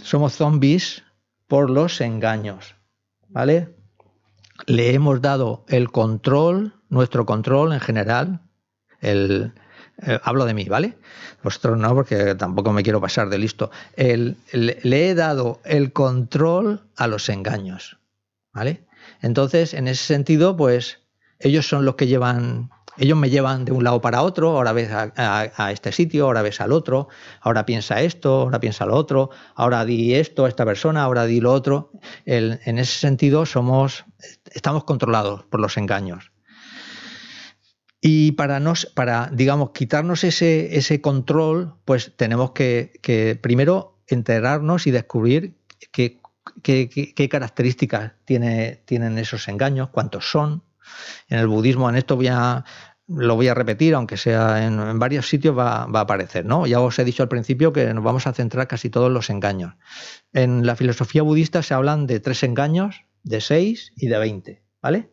somos zombies por los engaños, ¿vale? Le hemos dado el control, nuestro control en general, el, eh, hablo de mí, ¿vale? Vosotros no, porque tampoco me quiero pasar de listo. le, he dado el control a los engaños, ¿vale? Entonces, en ese sentido, pues ellos son los que llevan ellos me llevan de un lado para otro, ahora ves a, este sitio, ahora ves al otro, ahora piensa esto, ahora piensa lo otro, ahora di esto a esta persona, ahora di lo otro. en ese sentido somos, estamos controlados por los engaños. Y para, nos, para digamos, quitarnos ese, ese control, pues tenemos que, primero enterarnos y descubrir qué, qué, características tiene, tienen esos engaños, cuántos son. En el budismo, en esto voy a, lo voy a repetir, aunque sea en, varios sitios va, va, a aparecer. ¿no? Ya os he dicho al principio que nos vamos a centrar casi todos los engaños. En la filosofía budista se hablan de tres engaños, de seis y de veinte. ¿Vale?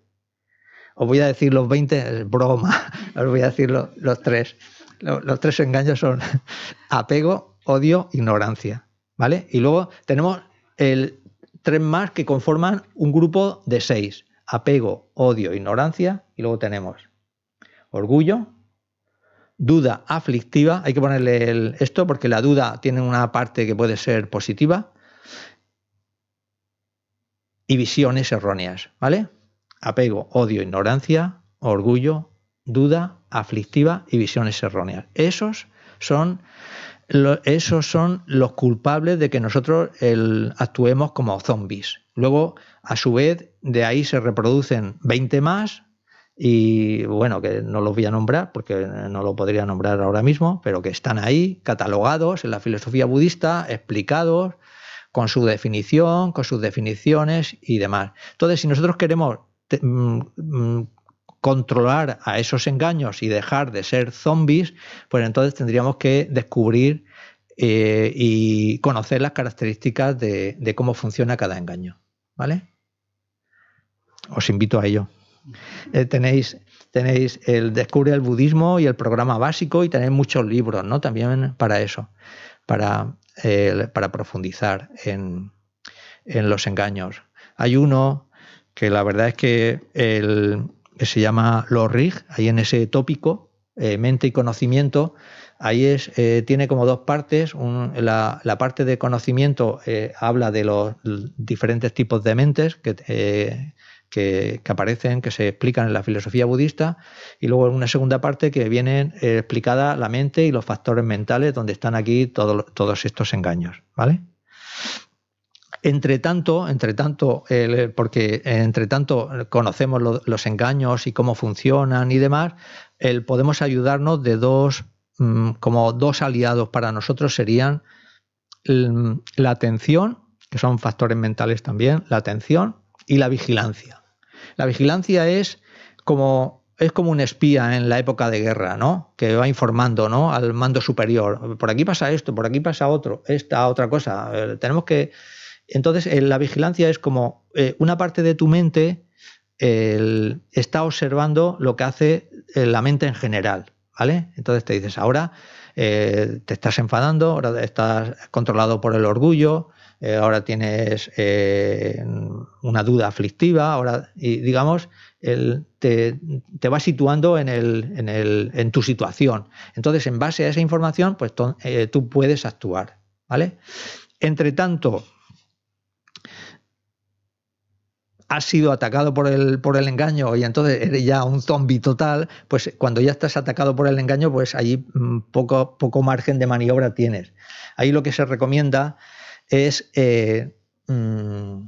Os voy a decir los 20, broma, [LAUGHS] os voy a decir los, tres. Los, tres engaños son [LAUGHS] apego, odio, ignorancia. ¿Vale? Y luego tenemos el, tres más que conforman un grupo de seis. Apego, odio, ignorancia. Y luego tenemos orgullo, duda aflictiva. Hay que ponerle esto porque la duda tiene una parte que puede ser positiva. Y visiones erróneas. ¿Vale? apego, odio, ignorancia, orgullo, duda, aflictiva y visiones erróneas. Esos son, esos son los culpables de que nosotros actuemos como zombies. Luego, a su vez, de ahí se reproducen 20 más y bueno, que no los voy a nombrar porque no lo podría nombrar ahora mismo, pero que están ahí catalogados en la filosofía budista, explicados con su definición, con sus definiciones y demás. Entonces, si nosotros queremos Mm, mm, controlar a esos engaños y dejar de ser zombies, pues entonces tendríamos que descubrir eh, y conocer las características de, cómo funciona cada engaño. ¿Vale? Os invito a ello. Eh, tenéis, tenéis el Descubre el Budismo y el programa básico y tenéis muchos libros, ¿no? También para eso, para, para profundizar en, en los engaños. Hay uno que la verdad es que, el, se llama LORIG, ahí en ese tópico, eh, mente y conocimiento, ahí es, eh, tiene como dos partes. la, parte de conocimiento eh, habla de los diferentes tipos de mentes que, que, aparecen, que se explican en la filosofía budista, y luego una segunda parte que viene explicada la mente y los factores mentales, donde están aquí todos estos engaños. ¿Vale? Entre tanto, entre tanto, porque entre tanto conocemos los engaños y cómo funcionan y demás, el, podemos ayudarnos de dos, mm, como dos aliados para nosotros serían la atención, que son factores mentales también, la atención y la vigilancia. La vigilancia es como es como un espía en la época de guerra, ¿no? Que va informando, ¿no? Al mando superior. Por aquí pasa esto, por aquí pasa otro, esta otra cosa. Eh, tenemos que entonces, eh, la vigilancia es como eh, una parte de tu mente está observando lo que hace eh, la mente en general, ¿vale? Entonces te dices, ahora te estás enfadando, ahora estás controlado por el orgullo, ahora tienes una duda aflictiva, ahora, y digamos, te, va situando en, en, tu situación. Entonces, en base a esa información, pues tú puedes actuar, ¿vale? Entre tanto, has sido atacado por el, por el engaño y entonces eres ya un zombie total, pues cuando ya estás atacado por el engaño, pues allí mm, poco, poco margen de maniobra tienes. Ahí lo que se recomienda es eh, mm,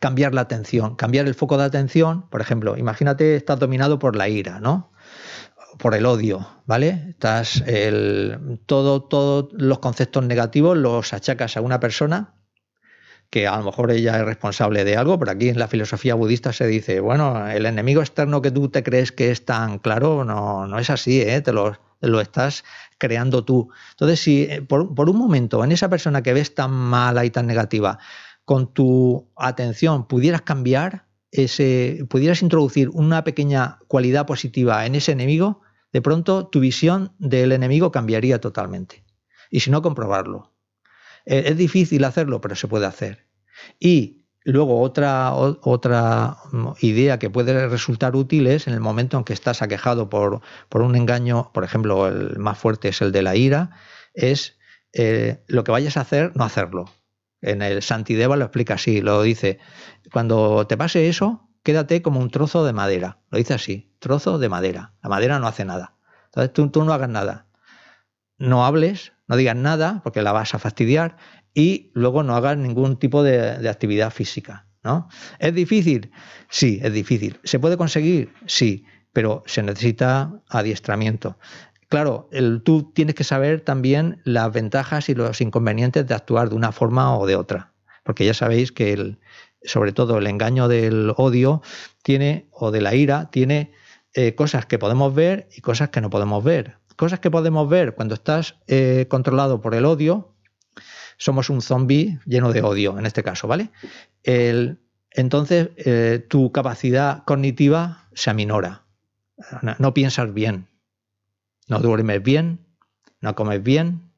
cambiar la atención, cambiar el foco de atención. Por ejemplo, imagínate, estás dominado por la ira, ¿no? por el odio, ¿vale? Estás el, todo, todos los conceptos negativos los achacas a una persona que a lo mejor ella es responsable de algo, pero aquí en la filosofía budista se dice, bueno, el enemigo externo que tú te crees que es tan claro, no, no es así, ¿eh? te, lo, lo estás creando tú. Entonces, si eh, por, por, un momento en esa persona que ves tan mala y tan negativa, con tu atención pudieras cambiar ese, pudieras introducir una pequeña cualidad positiva en ese enemigo, de pronto tu visión del enemigo cambiaría totalmente. Y si no, comprobarlo. Eh, es difícil hacerlo, pero se puede hacer. Y luego otra, otra idea que puede resultar útil es en el momento en que estás aquejado por, por un engaño, por ejemplo, el más fuerte es el de la ira, es eh, lo que vayas a hacer, no hacerlo. En el Santideva lo explica así, lo dice, cuando te pase eso, quédate como un trozo de madera. Lo dice así, trozo de madera. La madera no hace nada. Entonces tú no hagas nada. No hables, no digas nada, porque la vas a fastidiar, y luego no hagas ningún tipo de, actividad física. ¿no? ¿Es difícil? Sí, es difícil. ¿Se puede conseguir? Sí, pero se necesita adiestramiento. Claro, tú tienes que saber también las ventajas y los inconvenientes de actuar de una forma o de otra, porque ya sabéis que el, sobre todo el engaño del odio tiene, o de la ira, tiene eh, cosas que podemos ver y cosas que no podemos ver. Cosas que podemos ver cuando estás eh, controlado por el odio, somos un zombie lleno de odio, en este caso, ¿vale? entonces, eh, tu capacidad cognitiva se aminora, no piensas bien, no duermes bien, no comes bien.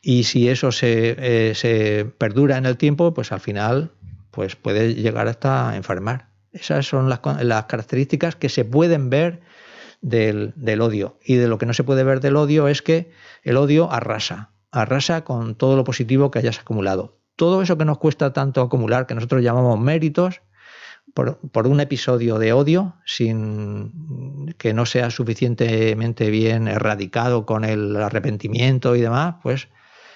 Y si eso eh, se, perdura en el tiempo, pues al final pues puede llegar hasta enfermar. Esas son las, características que se pueden ver del, odio. Y de lo que no se puede ver del odio es que el odio arrasa, arrasa con todo lo positivo que hayas acumulado. Todo eso que nos cuesta tanto acumular, que nosotros llamamos méritos, por, un episodio de odio sin que no sea suficientemente bien erradicado con el arrepentimiento y demás, pues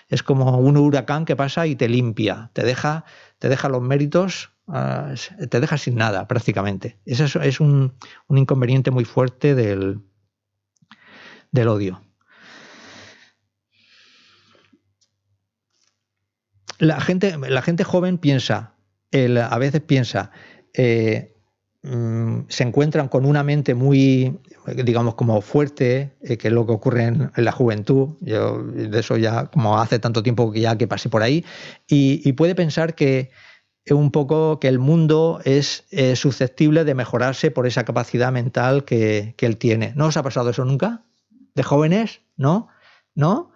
es como un huracán que pasa y te limpia, te deja, te deja los méritos, ah, te deja sin nada prácticamente. Ese es, un, inconveniente muy fuerte del, del odio. La gente, la gente joven piensa, a veces piensa, eh, mm, se encuentran con una mente muy, digamos, como fuerte, eh, que es lo que ocurre en, la juventud. Yo de eso ya, como hace tanto tiempo que ya que pasé por ahí, y, puede pensar que un poco que el mundo es susceptible de mejorarse por esa capacidad mental que, que él tiene. ¿No os ha pasado eso nunca? ¿De jóvenes? ¿No? ¿No?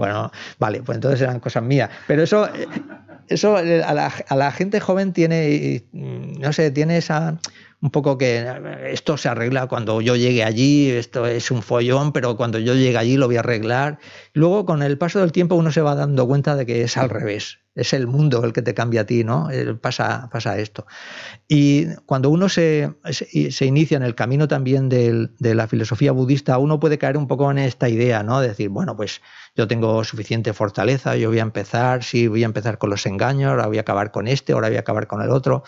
Bueno, vale, pues entonces eran cosas mías. Pero eso, eso eh, a la, a la, gente joven tiene, mm, no sé, tiene esa un poco que esto se arregla cuando yo llegue allí, esto es un follón, pero cuando yo llegue allí lo voy a arreglar. Luego, con el paso del tiempo, uno se va dando cuenta de que es al revés. Es el mundo el que te cambia a ti, ¿no? Eh, pasa, pasa esto. Y cuando uno se, se inicia en el camino también de la filosofía budista, uno puede caer un poco en esta idea, ¿no? De decir, bueno, pues yo tengo suficiente fortaleza, yo voy a empezar, sí, voy a empezar con los engaños, ahora voy a acabar con este, ahora voy a acabar con el otro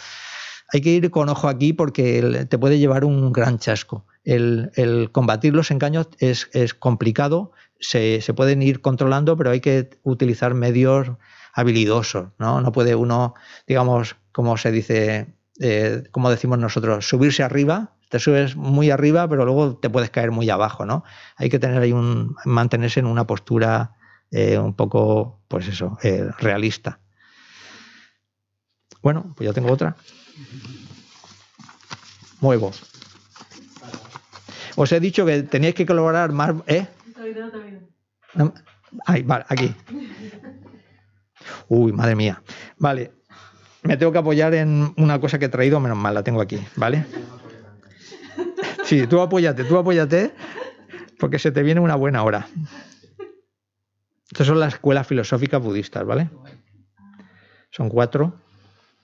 hay que ir con ojo aquí porque te puede llevar un gran chasco. El, combatir los engaños es, complicado, se, pueden ir controlando, pero hay que utilizar medios habilidosos. No, no puede uno, digamos, como se dice, eh, como decimos nosotros, subirse arriba. Te subes muy arriba, pero luego te puedes caer muy abajo, ¿no? Hay que tener ahí un, mantenerse en una postura eh, un poco, pues eso, eh, realista. Bueno, pues ya tengo otra. Muevo. Os he dicho que tenéis que colaborar más. ¿Eh? Ahí, vale, aquí. Uy, madre mía. Vale. Me tengo que apoyar en una cosa que he traído, menos mal, la tengo aquí, ¿vale? Sí, tú apóyate, tú apóyate, porque se te viene una buena hora. Estas son las escuelas filosóficas budistas, ¿vale? Son cuatro.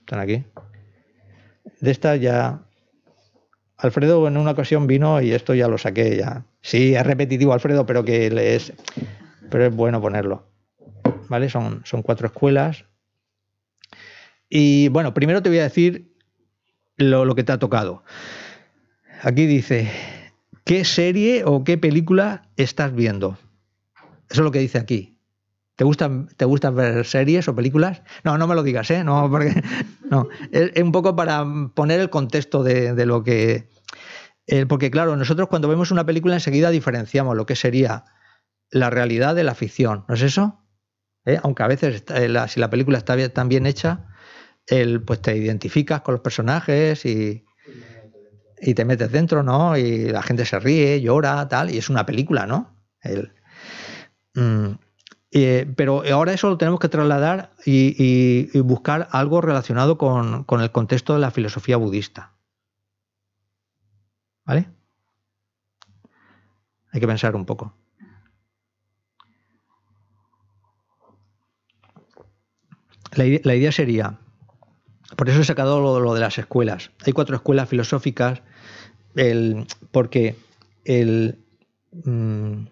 Están aquí de esta ya. Alfredo en una ocasión vino y esto ya lo saqué ya. Sí, es repetitivo Alfredo, pero que es, pero es bueno ponerlo. ¿Vale? Son, son cuatro escuelas. Y bueno, primero te voy a decir lo, lo que te ha tocado. Aquí dice, ¿qué serie o qué película estás viendo? Eso es lo que dice aquí. ¿Te gustan, ¿Te gustan ver series o películas? No, no me lo digas, ¿eh? No, porque, [LAUGHS] no. Es, un poco para poner el contexto de, lo que... porque claro, nosotros cuando vemos una película enseguida diferenciamos lo que sería la realidad de la ficción, ¿no es eso? ¿Eh? Aunque a veces, si la película está tan bien hecha, el, pues te identificas con los personajes y, y te metes dentro, ¿no? Y la gente se ríe, llora, tal, y es una película, ¿no? El, mm, pero ahora eso lo tenemos que trasladar y, buscar algo relacionado con, con, el contexto de la filosofía budista. ¿Vale? Hay que pensar un poco. La, idea sería, por eso he sacado lo, de las escuelas. Hay cuatro escuelas filosóficas, porque el, mm,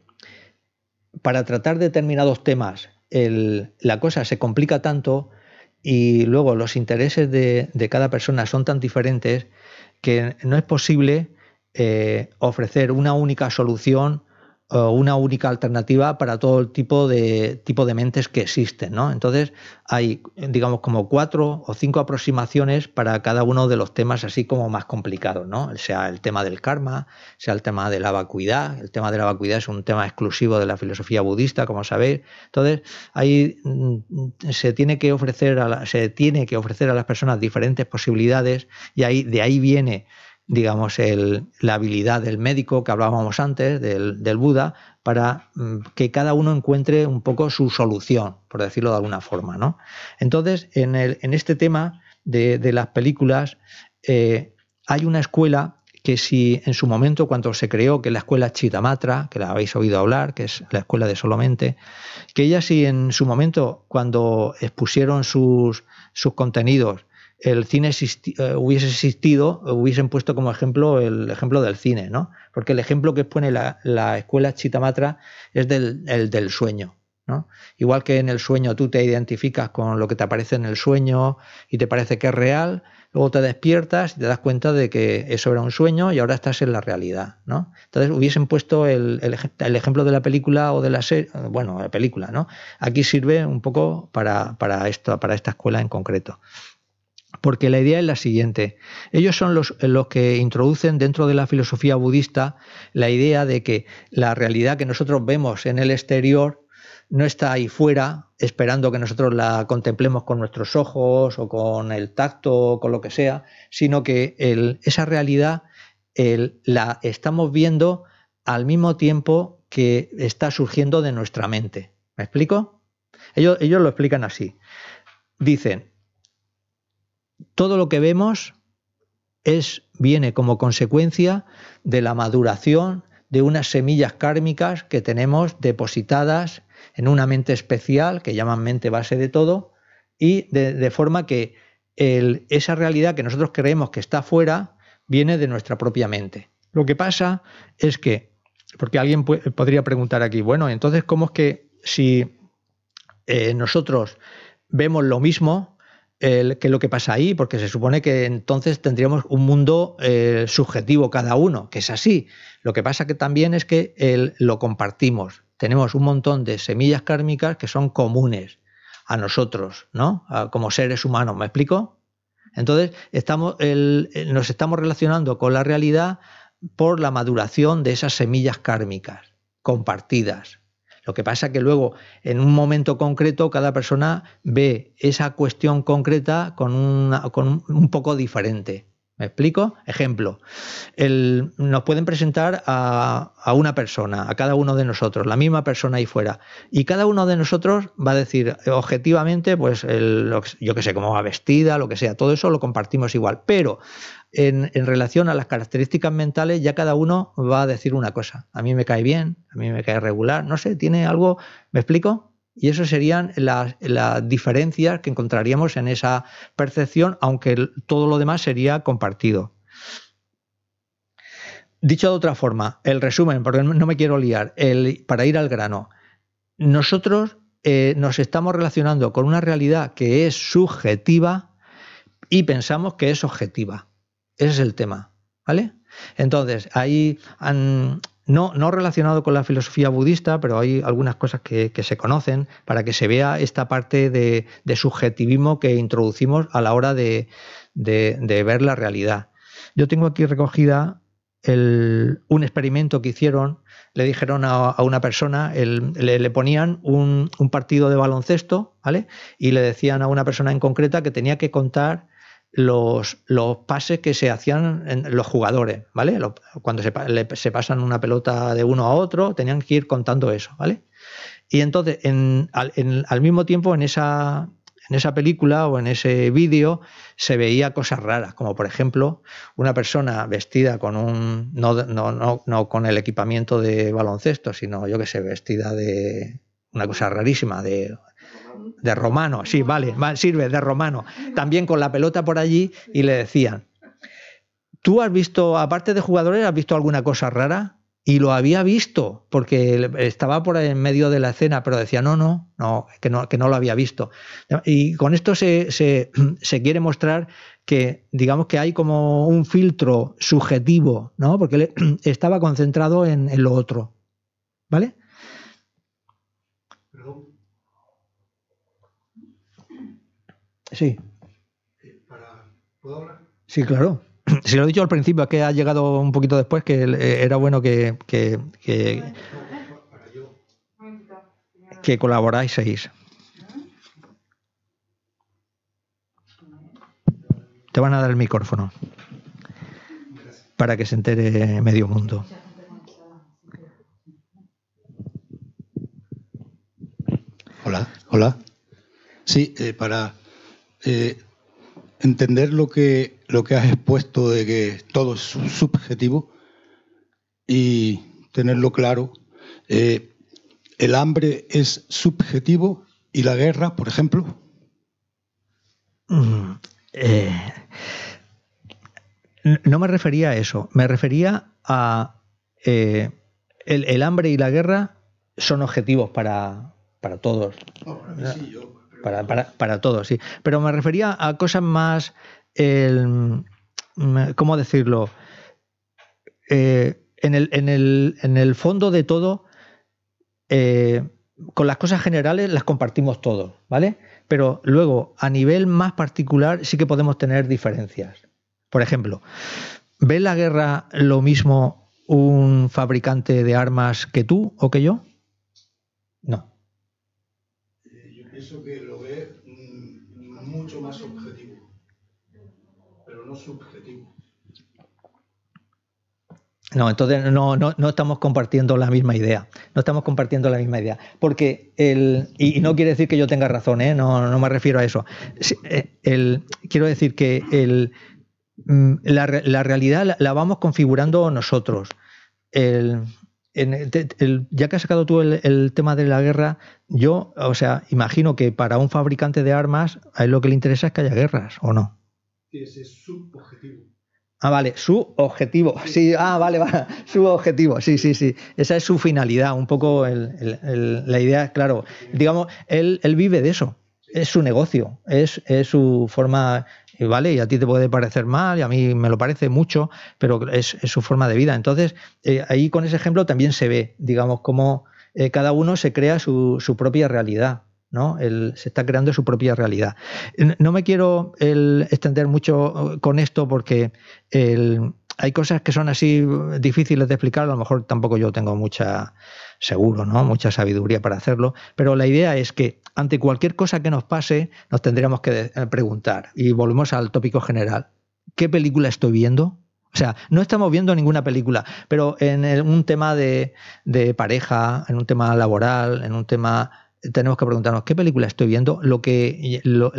para tratar determinados temas la cosa se complica tanto y luego los intereses de, cada persona son tan diferentes que no es posible eh, ofrecer una única solución una única alternativa para todo el tipo de, tipo de mentes que existen. ¿no? Entonces hay, digamos, como cuatro o cinco aproximaciones para cada uno de los temas así como más complicados, ¿no? sea el tema del karma, sea el tema de la vacuidad. El tema de la vacuidad es un tema exclusivo de la filosofía budista, como sabéis. Entonces ahí mm, se tiene que ofrecer a se tiene que ofrecer a las personas diferentes posibilidades y ahí, de ahí viene digamos, el, la habilidad del médico que hablábamos antes, del, Buda, para mm, que cada uno encuentre un poco su solución, por decirlo de alguna forma. ¿no? Entonces, en, el, en este tema de, de las películas, eh, hay una escuela que si en su momento, cuando se creó, que es la escuela Chitamatra, que la habéis oído hablar, que es la escuela de Solamente, que ella si en su momento, cuando expusieron sus, sus contenidos, el cine eh, hubiese existido, hubiesen puesto como ejemplo el ejemplo del cine, ¿no? Porque el ejemplo que pone la, escuela Chitamatra es del, el del sueño. ¿no? Igual que en el sueño tú te identificas con lo que te aparece en el sueño y te parece que es real, luego te despiertas y te das cuenta de que eso era un sueño y ahora estás en la realidad. ¿no? Entonces hubiesen puesto el, ejemplo de la película o de la serie, bueno, la película, ¿no? Aquí sirve un poco para, para, esto, para esta escuela en concreto. Porque la idea es la siguiente. Ellos son los, los, que introducen dentro de la filosofía budista la idea de que la realidad que nosotros vemos en el exterior no está ahí fuera esperando que nosotros la contemplemos con nuestros ojos o con el tacto o con lo que sea, sino que esa realidad la estamos viendo al mismo tiempo que está surgiendo de nuestra mente. ¿Me explico? Ellos, ellos lo explican así. Dicen, todo lo que vemos es, viene como consecuencia de la maduración de unas semillas kármicas que tenemos depositadas en una mente especial que llaman mente base de todo y de, forma que esa realidad que nosotros creemos que está fuera viene de nuestra propia mente. Lo que pasa es que, porque alguien podría preguntar aquí, bueno, entonces, ¿cómo es que si eh, nosotros vemos lo mismo, el, qué es lo que pasa ahí, porque se supone que entonces tendríamos un mundo eh, subjetivo cada uno, que es así. Lo que pasa que también es que el, lo compartimos. Tenemos un montón de semillas kármicas que son comunes a nosotros, ¿no? como seres humanos, ¿me explico? Entonces, estamos, nos estamos relacionando con la realidad por la maduración de esas semillas kármicas compartidas. Lo que pasa es que luego, en un momento concreto, cada persona ve esa cuestión concreta con, un poco diferente. ¿Me explico? Ejemplo, nos pueden presentar a, una persona, a cada uno de nosotros, la misma persona ahí fuera, y cada uno de nosotros va a decir objetivamente, pues yo que sé, cómo va vestida, lo que sea, todo eso lo compartimos igual, pero en, relación a las características mentales ya cada uno va a decir una cosa. A mí me cae bien, a mí me cae regular, no sé, tiene algo, ¿me explico? Y eso serían las, diferencias que encontraríamos en esa percepción, aunque todo lo demás sería compartido. Dicho de otra forma, el resumen, porque no me quiero liar, para ir al grano, nosotros eh, nos estamos relacionando con una realidad que es subjetiva y pensamos que es objetiva. Ese es el tema, ¿vale? Entonces, ahí no, no relacionado con la filosofía budista, pero hay algunas cosas que, se conocen para que se vea esta parte de, subjetivismo que introducimos a la hora de, ver la realidad. Yo tengo aquí recogida un experimento que hicieron, le dijeron a, una persona, le, ponían un, partido de baloncesto, ¿vale? Y le decían a una persona en concreta que tenía que contar los, los pases que se hacían en los jugadores, ¿vale? cuando se, pasan una pelota de uno a otro, tenían que ir contando eso, ¿vale? Y entonces, al mismo tiempo, en esa, en esa película o en ese vídeo se veía cosas raras, como por ejemplo una persona vestida con un, no, no, no, con el equipamiento de baloncesto, sino yo que sé, vestida de una cosa rarísima, de, de romano, sí, vale, sirve, de romano, también con la pelota por allí y le decían, ¿tú has visto, aparte de jugadores, has visto alguna cosa rara? y lo había visto porque estaba por en medio de la escena, pero decía, no, no, no, que no, que no lo había visto. Y con esto se, se, [CLEARS THROAT] quiere mostrar que, digamos que hay como un filtro subjetivo, ¿no? Porque él [CLEARS THROAT] estaba concentrado en, en lo otro. ¿Vale? Sí. ¿Puedo hablar? Sí, claro si lo he dicho al principio, es que ha llegado un poquito después, que eh, era bueno que, que, que, colaboráis. Te van a dar el micrófono para que se entere medio mundo. Hola, hola. Sí, eh, para eh, entender lo que, lo que has expuesto de que todo es subjetivo y tenerlo claro. Eh, ¿El hambre es subjetivo y la guerra, por ejemplo? Mm, eh, no me refería a eso, me refería a eh, el, hambre y la guerra son objetivos para, para todos. sí, yo para, para, para todos, sí. Pero me refería a cosas más, ¿cómo decirlo? Eh, en, el, fondo de todo, eh, con las cosas generales las compartimos todos, ¿vale? Pero luego, a nivel más particular, sí que podemos tener diferencias. Por ejemplo, ¿ve la guerra lo mismo un fabricante de armas que tú o que yo? No. Pienso que lo mucho más objetivo, pero no subjetivo. No, entonces no, no, no, estamos compartiendo la misma idea. No estamos compartiendo la misma idea. Porque el. Y, no quiere decir que yo tenga razón, ¿eh? no, no me refiero a eso. Eh, el, quiero decir que el, mm, la, la realidad la, vamos configurando nosotros. El, ya que has sacado tú el, tema de la guerra, yo, o sea, imagino que para un fabricante de armas, a él lo que le interesa es que haya guerras, ¿o no? Ese es su objetivo. Ah, vale, su objetivo. Sí, ah, vale, vale, [LAUGHS] su objetivo. Sí, sí, sí. Esa es su finalidad, un poco la idea, claro. Digamos, él, él vive de eso. Es su negocio, es, es su forma ¿vale? Y a ti te puede parecer mal y a mí me lo parece mucho, pero es, su forma de vida. Entonces, eh, ahí con ese ejemplo también se ve, digamos, cómo eh, cada uno se crea su, propia realidad. ¿no? se está creando su propia realidad. No me quiero extender mucho eh, con esto porque hay cosas que son así difíciles de explicar, a lo mejor tampoco yo tengo mucha, seguro, ¿no? mucha sabiduría para hacerlo, pero la idea es que ante cualquier cosa que nos pase, nos tendríamos que eh, preguntar. Y volvemos al tópico general. ¿Qué película estoy viendo? O sea, no estamos viendo ninguna película, pero en un tema de, pareja, en un tema laboral, en un tema tenemos que preguntarnos qué película estoy viendo, lo que, lo,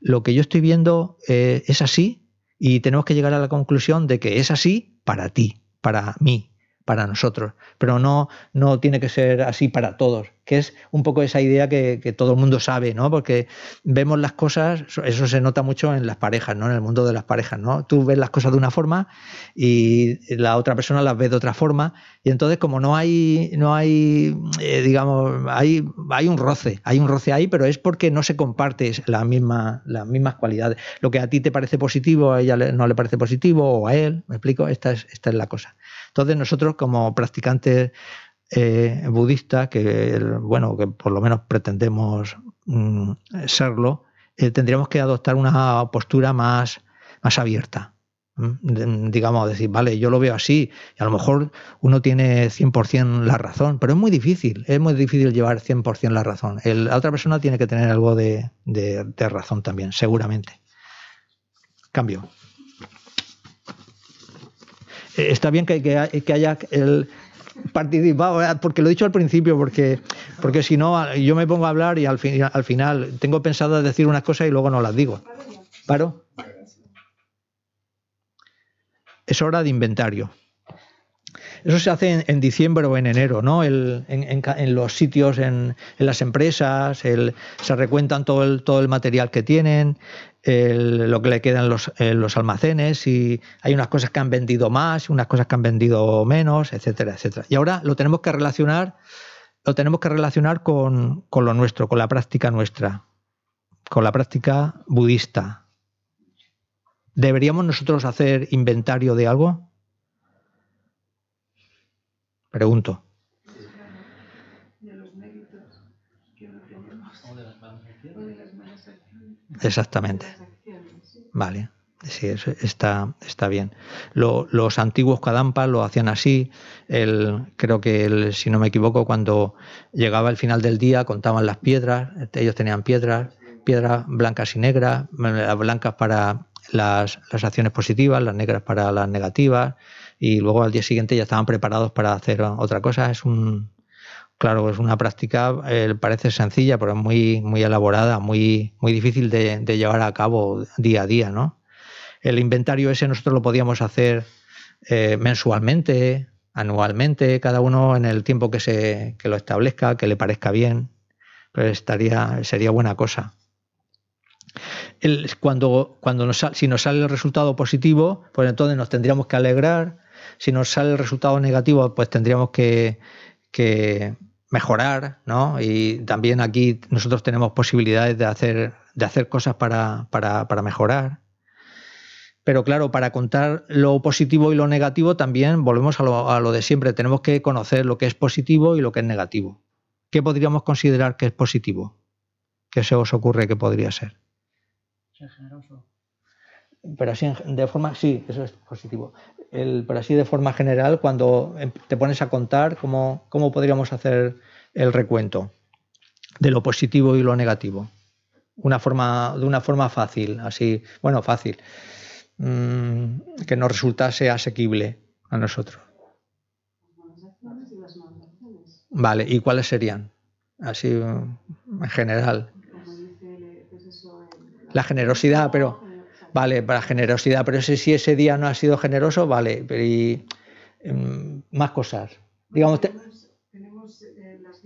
lo que yo estoy viendo eh, es así y tenemos que llegar a la conclusión de que es así para ti, para mí, para nosotros, pero no, no tiene que ser así para todos, que es un poco esa idea que, todo el mundo sabe, ¿no? Porque vemos las cosas, eso se nota mucho en las parejas, ¿no? En el mundo de las parejas, ¿no? Tú ves las cosas de una forma y la otra persona las ve de otra forma, y entonces como no hay, no hay, eh, digamos, hay, hay un roce, hay un roce ahí, pero es porque no se comparte la misma, las mismas cualidades. Lo que a ti te parece positivo, a ella no le parece positivo, o a él, ¿me explico? Esta es, esta es la cosa. Entonces nosotros como practicantes eh, budistas, que bueno, que por lo menos pretendemos mm, serlo, eh, tendríamos que adoptar una postura más, más abierta, digamos, decir, vale, yo lo veo así, y a lo mejor uno tiene 100% la razón, pero es muy difícil, es muy difícil llevar 100% la razón. la otra persona tiene que tener algo de, razón también, seguramente. Cambio. Eh, está bien que, que haya el, participado, porque lo he dicho al principio, porque, porque si no, yo me pongo a hablar y al, fin, al final tengo pensado decir unas cosas y luego no las digo. ¿Paro? es hora de inventario. Eso se hace en, diciembre o en enero, ¿no? en, los sitios, en, las empresas, se recuentan todo el, material que tienen, lo que le queda en los, los, almacenes, y hay unas cosas que han vendido más, unas cosas que han vendido menos, etcétera, etcétera. Y ahora lo tenemos que relacionar, lo tenemos que relacionar con lo nuestro, con la práctica nuestra, con la práctica budista, ¿Deberíamos nosotros hacer inventario de algo? Pregunto. Exactamente. Vale. Sí, está, está bien. los antiguos Kadampas lo hacían así. El, creo que, el, si no me equivoco, cuando llegaba el final del día contaban las piedras. Ellos tenían piedras, piedras blancas y negras, las blancas para las, acciones positivas, las negras para las negativas, y luego al día siguiente ya estaban preparados para hacer otra cosa. Es un, claro, es una práctica, eh, parece sencilla, pero es muy, muy elaborada, muy, muy difícil de, llevar a cabo día a día, ¿no? El inventario ese nosotros lo podíamos hacer eh, mensualmente, anualmente, cada uno en el tiempo que se que lo establezca, que le parezca bien, pues estaría, sería buena cosa cuando, cuando nos, si nos sale el resultado positivo, pues entonces nos tendríamos que alegrar. Si nos sale el resultado negativo, pues tendríamos que, mejorar, ¿no? Y también aquí nosotros tenemos posibilidades de hacer, de hacer cosas para, mejorar. Pero claro, para contar lo positivo y lo negativo también volvemos a lo, a lo, de siempre. Tenemos que conocer lo que es positivo y lo que es negativo. ¿Qué podríamos considerar que es positivo? ¿Qué se os ocurre que podría ser? ser generoso. Pero así de forma, sí, eso es positivo. El, pero así de forma general, cuando em, te pones a contar, ¿cómo, cómo podríamos hacer el recuento de lo positivo y lo negativo? Una forma, de una forma fácil, así, bueno, fácil, mm, que nos resultase asequible a nosotros. Vale, ¿y cuáles serían? Así, en general. La generosidad, pero vale, para generosidad, pero ese, si ese día no ha sido generoso, vale, pero y em, más cosas. Digamos, tenemos eh, las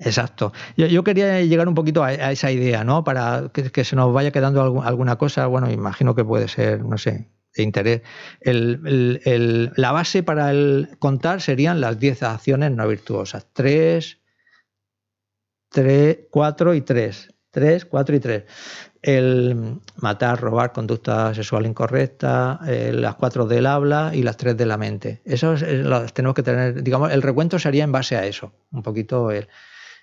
Exacto. Yo, quería llegar un poquito a, esa idea, ¿no? Para que, se nos vaya quedando alguna cosa, bueno, imagino que puede ser, no sé, de interés. la base para el contar serían las 10 acciones no virtuosas. 3, 3, 4 y 3. 3, 4 y 3 el matar, robar, conducta sexual incorrecta, eh, las cuatro del habla y las tres de la mente. Eso las tenemos que tener, digamos, el recuento sería en base a eso, un poquito el,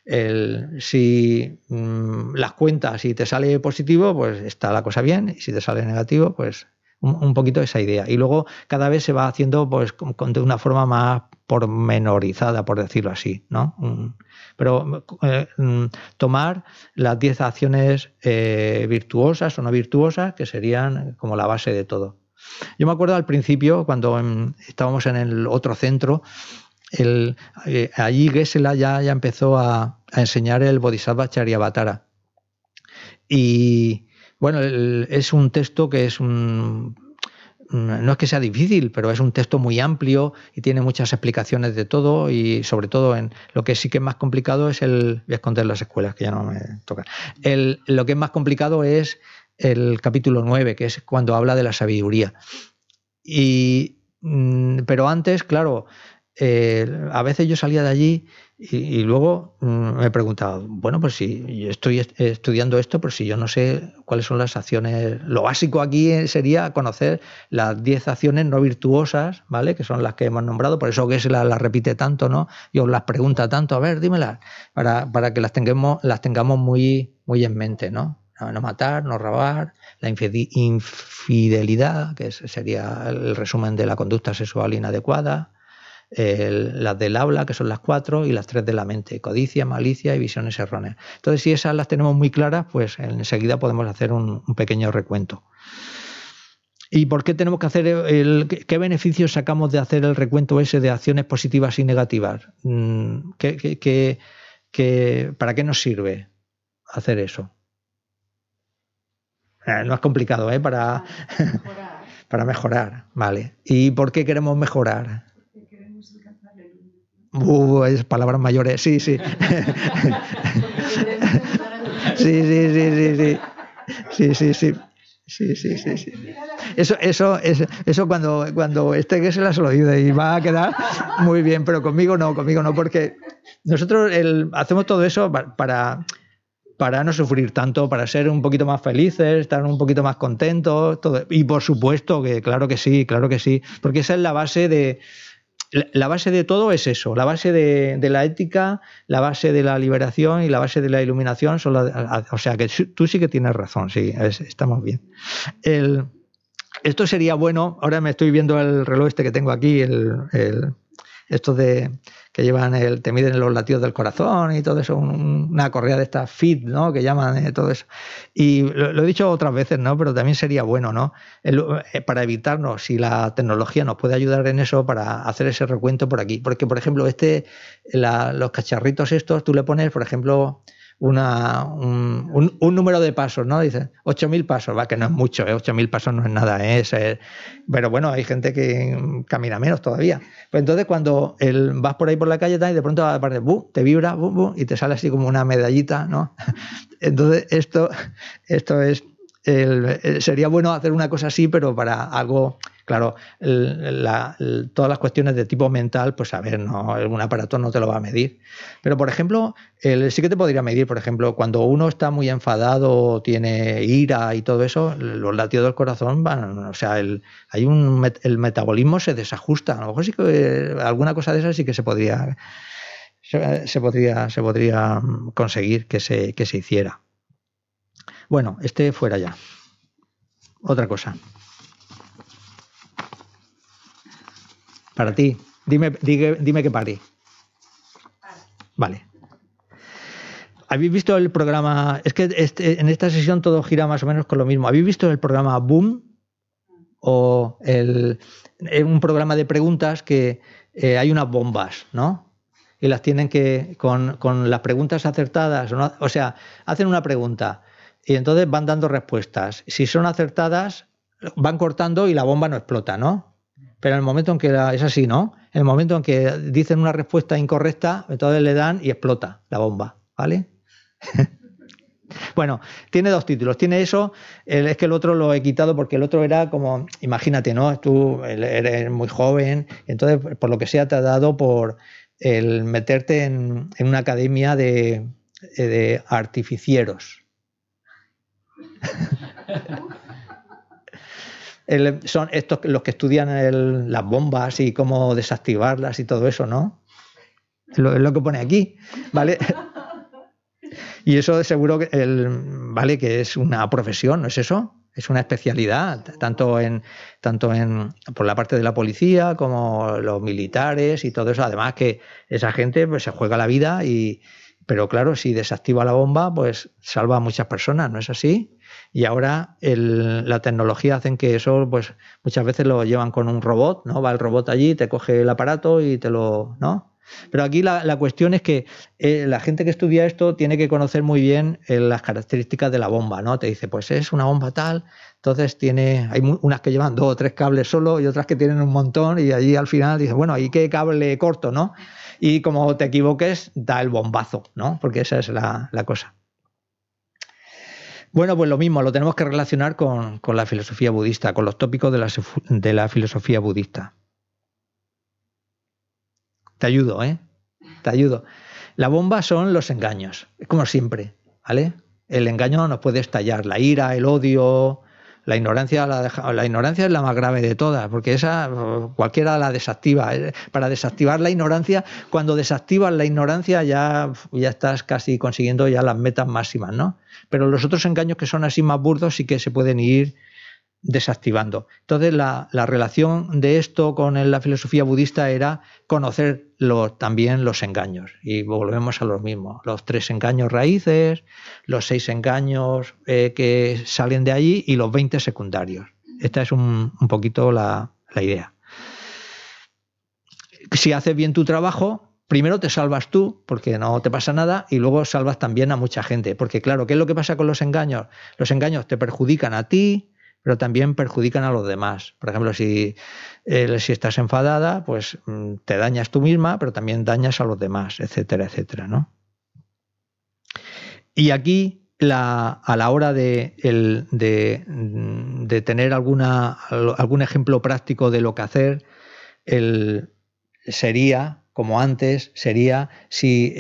el si mm, las cuentas, si te sale positivo, pues está la cosa bien, y si te sale negativo, pues un, poquito esa idea. Y luego cada vez se va haciendo pues de una forma más pormenorizada, por decirlo así, ¿no? Pero eh, mm, tomar las 10 acciones eh, virtuosas o no virtuosas, que serían como la base de todo. Yo me acuerdo al principio, cuando estábamos en el otro centro, el, eh, allí Gesela ya, ya empezó a, enseñar el Bodhisattva Charyavatara. Y bueno, es un texto que es un no es que sea difícil, pero es un texto muy amplio y tiene muchas explicaciones de todo y sobre todo en lo que sí que es más complicado es el, voy a esconder las escuelas que ya no me tocan, el, lo que es más complicado es el capítulo 9, que es cuando habla de la sabiduría. Y, mm, pero antes, claro, eh, a veces yo salía de allí y, luego mm, me preguntaba, bueno, pues si yo estoy estudiando esto, pero si yo no sé cuáles son las acciones, lo básico aquí sería conocer las 10 acciones no virtuosas, ¿vale? Que son las que hemos nombrado, por eso que se las la repite tanto, ¿no? Y os las pregunta tanto, a ver, dímelas, para, para que las tengamos, las tengamos muy, muy en mente, ¿no? no matar, no robar, la infidelidad, que sería el resumen de la conducta sexual inadecuada, las del habla, que son las cuatro, y las tres de la mente, codicia, malicia y visiones erróneas. Entonces, si esas las tenemos muy claras, pues enseguida podemos hacer un, pequeño recuento. ¿Y por qué tenemos que hacer el, qué beneficios sacamos de hacer el recuento ese de acciones positivas y negativas? Mm, para qué nos sirve hacer eso? Eh, no es complicado, ¿eh? Para mejorar. [LAUGHS] para mejorar, vale. ¿Y por qué queremos mejorar? Uh, es palabras mayores, sí, sí. [LAUGHS] sí, sí, sí, sí, sí. Sí, sí, sí. Sí, sí, sí, sí. Eso, eso, eso, eso cuando, cuando este que se las oído y va a quedar muy bien, pero conmigo no, conmigo no, porque nosotros el, hacemos todo eso para, para no sufrir tanto, para ser un poquito más felices, estar un poquito más contentos, todo. Y por supuesto que, claro que sí, claro que sí, porque esa es la base de, la base de todo es eso, la base de, la ética, la base de la liberación y la base de la iluminación son o sea que tú sí que tienes razón, sí, estamos bien. esto sería bueno, ahora me estoy viendo el reloj este que tengo aquí, el, esto de que llevan el, te miden los latidos del corazón y todo eso, una correa de estas fit, ¿no? Que llaman eh, todo eso. Y lo, he dicho otras veces, ¿no? Pero también sería bueno, ¿no? Eh, para evitarnos, si la tecnología nos puede ayudar en eso, para hacer ese recuento por aquí. Porque, por ejemplo, este, los cacharritos estos, tú le pones, por ejemplo, una, un, un, número de pasos, ¿no? Dice 8.000 pasos, va, que no es mucho, ¿eh? 8.000 pasos no es nada, ¿eh? es, pero bueno, hay gente que camina menos todavía. Pues entonces cuando el, vas por ahí por la calle y de pronto aparece, ¡bu! te vibra, ¡bu! y te sale así como una medallita, ¿no? [LAUGHS] Entonces esto, esto es, el, sería bueno hacer una cosa así, pero para algo Claro, todas las cuestiones de tipo mental, pues a ver, no, un aparato no te lo va a medir. Pero, por ejemplo, sí que te podría medir, por ejemplo, cuando uno está muy enfadado, tiene ira y todo eso, los latidos del corazón van, o sea, el, hay un, el metabolismo se desajusta. A lo mejor sí que alguna cosa de esas sí que se podría, se, podría, se podría conseguir que se, que se hiciera. Bueno, este fuera ya. Otra cosa. Para ti. Dime, dime, dime que pare. Vale. ¿Habéis visto el programa? Es que este, en esta sesión todo gira más o menos con lo mismo. ¿Habéis visto el programa Boom? O el, eh, un programa de preguntas que eh, hay unas bombas, ¿no? Y las tienen que, con las preguntas acertadas, o sea, hacen una pregunta y entonces van dando respuestas. Si son acertadas, van cortando y la bomba no explota, ¿no? Pero en el momento en que es así, ¿no? En el momento en que dicen una respuesta incorrecta, entonces le dan y explota la bomba, ¿vale? [LAUGHS] bueno, tiene dos títulos. Tiene eso, es que el otro lo he quitado porque el otro era como, imagínate, ¿no? Tú eres muy joven, entonces por lo que sea te ha dado por el meterte en, una academia de, de artificieros. [LAUGHS] son estos los que estudian las bombas y cómo desactivarlas y todo eso, ¿no? Es lo, que pone aquí, ¿vale? [LAUGHS] Y eso seguro que vale que es una profesión, ¿no es eso? Es una especialidad, tanto en tanto en por la parte de la policía como los militares y todo eso. Además que esa gente pues, se juega la vida y pero claro, si desactiva la bomba, pues salva a muchas personas, ¿no es así? Y ahora la tecnología hacen que eso, pues muchas veces lo llevan con un robot, ¿no? Va el robot allí, te coge el aparato y te lo, ¿no? Pero aquí la, cuestión es que eh, la gente que estudia esto tiene que conocer muy bien eh, las características de la bomba, ¿no? Te dice, pues es una bomba tal, entonces tiene, hay unas que llevan dos o tres cables solo y otras que tienen un montón y allí al final dice, bueno, ¿y qué cable corto, no? Y como te equivoques, da el bombazo, ¿no? Porque esa es la cosa. Bueno, pues lo mismo, lo tenemos que relacionar con, la filosofía budista, con los tópicos de la, de la filosofía budista. Te ayudo, ¿eh? Te ayudo. La bomba son los engaños, como siempre, ¿vale? El engaño nos puede estallar, la ira, el odio, La ignorancia, la, ignorancia es la más grave de todas, porque esa cualquiera la desactiva. Eh, para desactivar la ignorancia, cuando desactivas la ignorancia ya, ya estás casi consiguiendo ya las metas máximas, ¿no? Pero los otros engaños que son así más burdos sí que se pueden ir desactivando. Entonces, la, relación de esto con la filosofía budista era conocer también los engaños. Y volvemos a lo mismo. Los tres engaños raíces, los seis engaños eh, que salen de allí y los 20 secundarios. Esta es un, poquito la, la idea. Si haces bien tu trabajo, primero te salvas tú, porque no te pasa nada, y luego salvas también a mucha gente. Porque claro, ¿qué es lo que pasa con los engaños? Los engaños te perjudican a ti, pero también perjudican a los demás. Por ejemplo, si, estás enfadada, pues mm, te dañas tú misma, pero también dañas a los demás, etcétera, etcétera. ¿no? Y aquí, a la hora de, de, tener alguna, algún ejemplo práctico de lo que hacer, el, sería como antes, sería si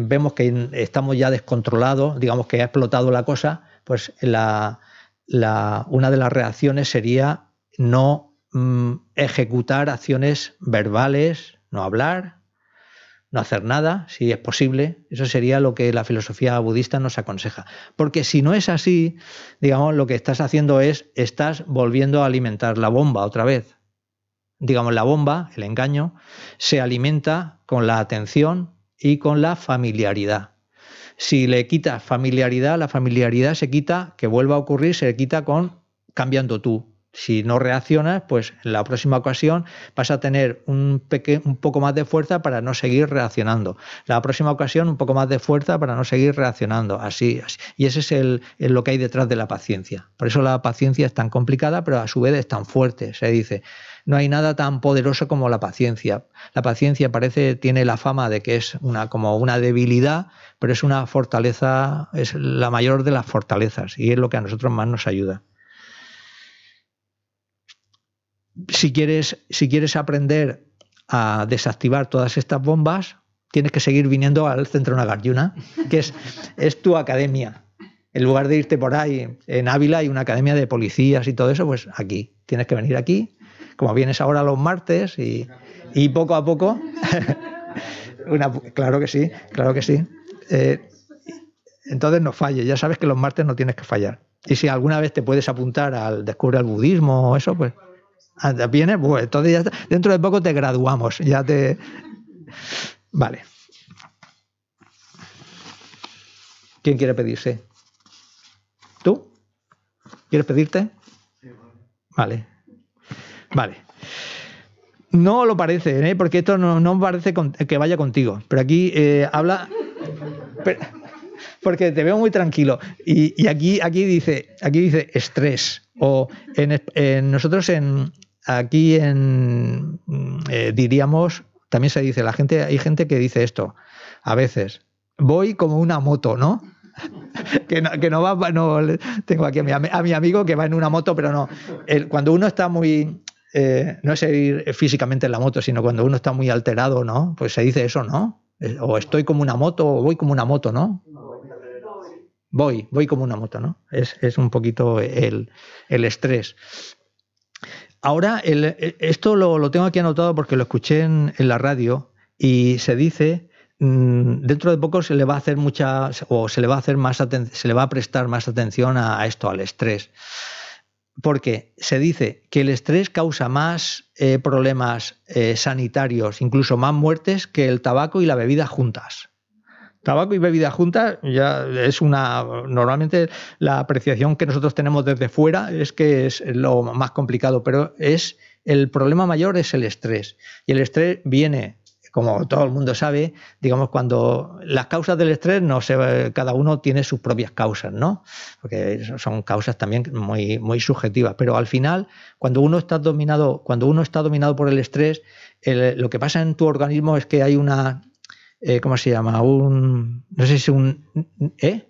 vemos que estamos ya descontrolados, digamos que ha explotado la cosa, pues la, una de las reacciones sería no mm, ejecutar acciones verbales, no hablar, no hacer nada, si es posible. Eso sería lo que la filosofía budista nos aconseja. Porque si no es así, digamos, lo que estás haciendo es, estás volviendo a alimentar la bomba otra vez. Digamos, la bomba, el engaño, se alimenta con la atención y con la familiaridad. Si le quitas familiaridad, la familiaridad se quita, que vuelva a ocurrir, se quita con cambiando tú. Si no reaccionas, pues en la próxima ocasión vas a tener un, un poco más de fuerza para no seguir reaccionando. La próxima ocasión un poco más de fuerza para no seguir reaccionando. Así, así. Y ese es lo que hay detrás de la paciencia. Por eso la paciencia es tan complicada, pero a su vez es tan fuerte. Se dice, no hay nada tan poderoso como la paciencia. La paciencia parece, tiene la fama de que es una, como una debilidad, pero es una fortaleza, es la mayor de las fortalezas y es lo que a nosotros más nos ayuda. Si quieres, si quieres aprender a desactivar todas estas bombas, tienes que seguir viniendo al Centro Nagarjuna, que es, es tu academia. En lugar de irte por ahí, en Ávila hay una academia de policías y todo eso, pues aquí. Tienes que venir aquí como vienes ahora los martes y, poco a poco, [LAUGHS] claro que sí, claro que sí. Eh, entonces no falles, ya sabes que los martes no tienes que fallar. Y si alguna vez te puedes apuntar al Descubre el Budismo o eso, pues ah, vienes, pues entonces ya dentro de poco te graduamos, ya te... Vale. ¿Quién quiere pedirse? ¿Tú? ¿Quieres pedirte? Vale. Vale. No lo parece, ¿eh? porque esto no, no parece que vaya contigo. Pero aquí eh, habla. porque te veo muy tranquilo. Y, aquí, aquí, dice, aquí dice estrés. O en, nosotros en, aquí en eh, diríamos, también se dice, la gente, hay gente que dice esto, a veces, voy como una moto, ¿no? [LAUGHS] que no, que no va, no, tengo aquí a mi, a mi, amigo que va en una moto, pero no. cuando uno está muy, eh, no es ir físicamente en la moto, sino cuando uno está muy alterado, ¿no? Pues se dice eso, ¿no? Eh, o estoy como una moto o voy como una moto, ¿no? Voy, voy como una moto, ¿no? Es, un poquito el, estrés. Ahora, esto lo, tengo aquí anotado porque lo escuché en, la radio y se dice, mm, dentro de poco se le va a hacer mucha, o se le va a hacer más se le va a prestar más atención a esto, al estrés porque se dice que el estrés causa más eh, problemas eh, sanitarios, incluso más muertes, que el tabaco y la bebida juntas. Tabaco y bebida juntas ya es una. Normalmente la apreciación que nosotros tenemos desde fuera es que es lo más complicado, pero es el problema mayor es el estrés. Y el estrés viene como todo el mundo sabe, digamos, cuando las causas del estrés, no sé, cada uno tiene sus propias causas, ¿no? Porque son causas también muy, muy subjetivas. Pero al final, cuando uno está dominado, cuando uno está dominado por el estrés, lo que pasa en tu organismo es que hay una, eh, ¿cómo se llama? Un, no sé si un, ¿eh?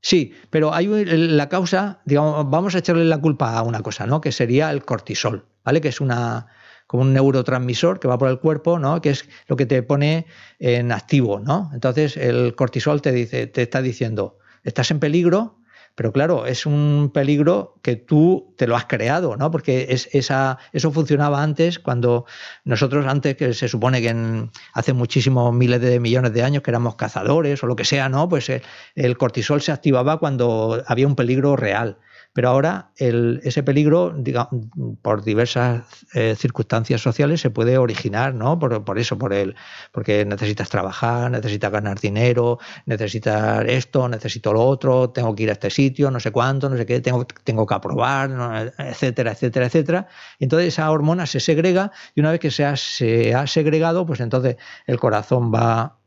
Sí, pero hay la causa, digamos, vamos a echarle la culpa a una cosa, ¿no? Que sería el cortisol, ¿vale? Que es una, como un neurotransmisor que va por el cuerpo, ¿no? que es lo que te pone en activo. ¿no? Entonces el cortisol te, dice, te está diciendo, estás en peligro, Pero claro, es un peligro que tú te lo has creado, ¿no? Porque es, esa, eso funcionaba antes cuando nosotros antes, que se supone que hace muchísimos miles de millones de años que éramos cazadores o lo que sea, ¿no? Pues el cortisol se activaba cuando había un peligro real. Pero ahora ese peligro, digamos, por diversas eh, circunstancias sociales, se puede originar, ¿no? Por, eso, por el, porque necesitas trabajar, necesitas ganar dinero, necesitas esto, necesito lo otro, tengo que ir a este sitio, no sé cuánto, no sé qué, tengo, tengo que aprobar, etcétera, etcétera, etcétera. Y entonces esa hormona se segrega y una vez que se ha, se ha segregado, pues entonces el corazón va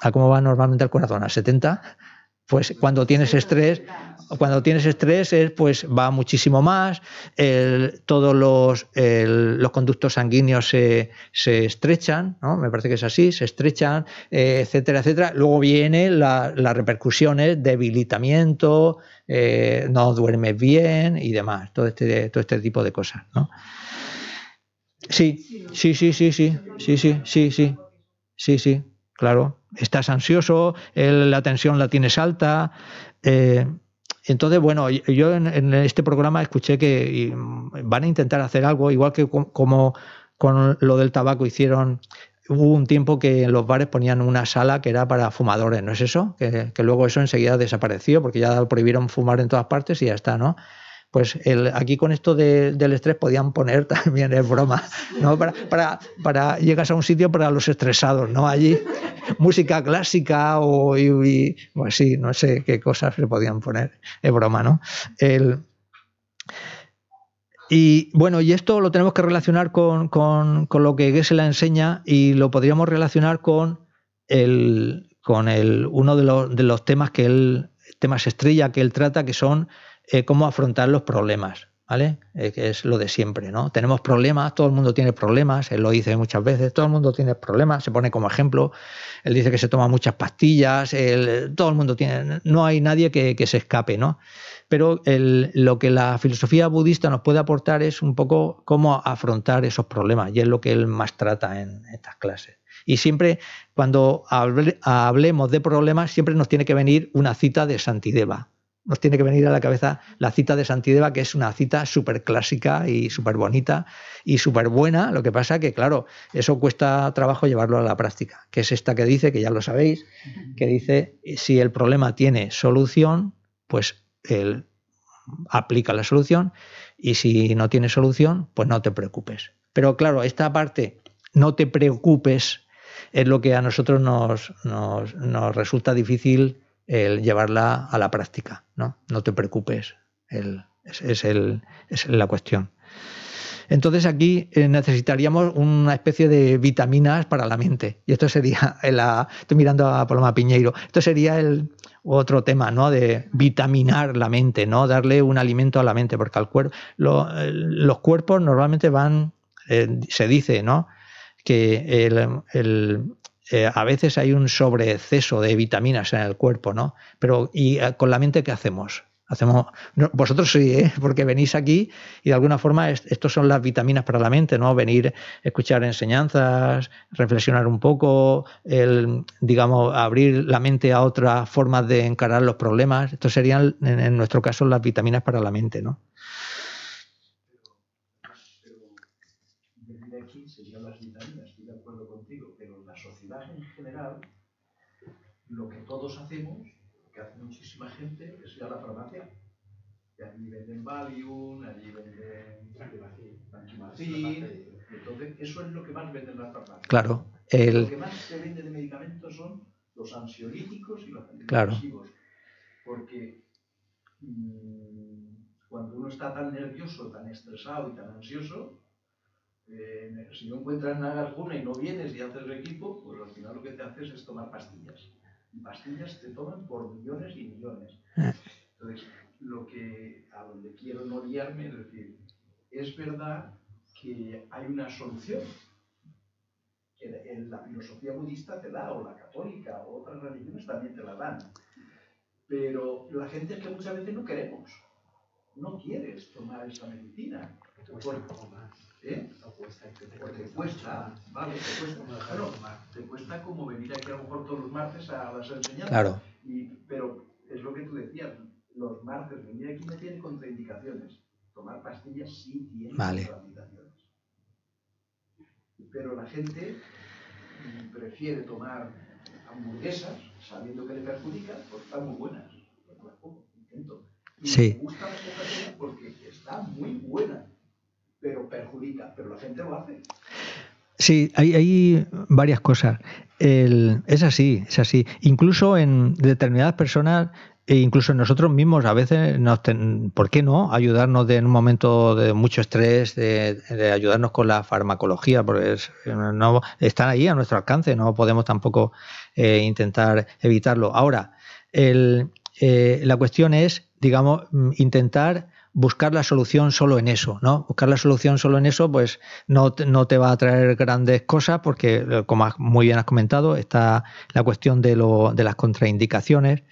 a cómo va normalmente el corazón, a 70 pues cuando tienes estrés, cuando tienes estrés pues va muchísimo más, todos los, los, conductos sanguíneos se, estrechan, ¿no? me parece que es así, se estrechan, eh, etcétera, etcétera. Luego vienen las repercusiones, debilitamiento, eh, no duermes bien y demás, todo este, todo este tipo de cosas. ¿no? Sí, sí, sí, sí, sí, sí, sí, sí, sí, sí, sí, claro estás ansioso, la tensión la tienes alta. Eh, entonces, bueno, yo en, este programa escuché que van a intentar hacer algo, igual que como con lo del tabaco hicieron, hubo un tiempo que en los bares ponían una sala que era para fumadores, ¿no es eso? Que, que luego eso enseguida desapareció porque ya prohibieron fumar en todas partes y ya está, ¿no? Pues el, aquí con esto del estrés podían poner [LAUGHS] también, es broma, ¿no? Para, para, para, llegas a un sitio para los estresados, ¿no? Allí música clásica o y, pues sí, no sé qué cosas se podían poner, es broma, ¿no? El, y bueno, y esto lo tenemos que relacionar con, con, con lo que la enseña y lo podríamos relacionar con el, con el, uno de los, de los temas que él, temas estrella que él trata, que son eh, cómo afrontar los problemas, ¿vale? Eh, que es lo de siempre, ¿no? Tenemos problemas, todo el mundo tiene problemas, él lo dice muchas veces, todo el mundo tiene problemas, se pone como ejemplo, él dice que se toma muchas pastillas, todo el mundo tiene, no hay nadie que, se escape, ¿no? Pero lo que la filosofía budista nos puede aportar es un poco cómo afrontar esos problemas, y es lo que él más trata en estas clases. Y siempre, cuando hablemos de problemas, siempre nos tiene que venir una cita de Santideva nos tiene que venir a la cabeza la cita de Santideva, que es una cita súper clásica y súper bonita y súper buena. Lo que pasa que, claro, eso cuesta trabajo llevarlo a la práctica, que es esta que dice, que ya lo sabéis, que dice, si el problema tiene solución, pues él aplica la solución y si no tiene solución, pues no te preocupes. Pero claro, esta parte, no te preocupes, es lo que a nosotros nos, nos, nos resulta difícil el llevarla a la práctica. No, no te preocupes, es, la cuestión. Entonces aquí eh, necesitaríamos una especie de vitaminas para la mente. Y esto sería, estoy mirando a Paloma Piñeiro, esto sería el otro tema, ¿no? De vitaminar la mente, ¿no? Darle un alimento a la mente, porque al cuerpo, los cuerpos normalmente van, eh, se dice, ¿no? Que el, eh, a veces hay un sobreexceso de vitaminas en el cuerpo, ¿no? Pero ¿y eh, con la mente qué hacemos? Hacemos, vosotros sí, ¿eh? [LAUGHS] porque venís aquí y de alguna forma estos son las vitaminas para la mente, ¿no? Venir, escuchar enseñanzas, reflexionar un poco, el, digamos, abrir la mente a otras formas de encarar los problemas. Estos serían, en nuestro caso, las vitaminas para la mente, ¿no? lo que todos hacemos, que hace muchísima gente, es ir a la farmacia. Y allí venden Valium, allí venden Antimacin. Entonces, eso es lo que más venden las farmacias. Claro. El... Lo que más se vende de medicamentos son los ansiolíticos y los antidepresivos. Porque mmm, cuando uno está tan nervioso, tan estresado y tan ansioso, eh, si no encuentras nada alguna y no vienes y haces el equipo, pues al final lo que te haces es tomar pastillas pastillas te toman por millones y millones. Ah. Entonces, lo que a donde quiero no guiarme es decir, es verdad que hay una solución que la filosofía budista te da, o la católica, o otras religiones también te la dan. Pero la gente es que muchas veces no queremos, no quieres tomar esa medicina. ¿Eh? Porque cuesta, vale, te cuesta. Bueno, te cuesta como venir aquí a lo mejor todos los martes a las enseñanzas. Claro. Y, pero es lo que tú decías, los marcos venir aquí no tiene contraindicaciones. Tomar pastillas sí tiene contraindicaciones. Pero la gente prefiere tomar hamburguesas sabiendo que le perjudica porque están muy buenas. intento. Y sí. me gusta la coca porque está muy buena, pero perjudica. Pero la gente lo hace. Sí, hay, varias cosas. Es así, es así. Incluso en determinadas personas e incluso nosotros mismos a veces, nos ¿por qué no? Ayudarnos de, en un momento de mucho estrés, de, ayudarnos con la farmacología, porque no, están ahí a nuestro alcance, no podemos tampoco eh, intentar evitarlo. Ahora, el, eh, la cuestión es, digamos, intentar buscar la solución solo en eso, ¿no? Buscar la solución solo en eso, pues no no te va a traer grandes cosas, porque, eh, como muy bien has comentado, está la cuestión de, lo, de las contraindicaciones.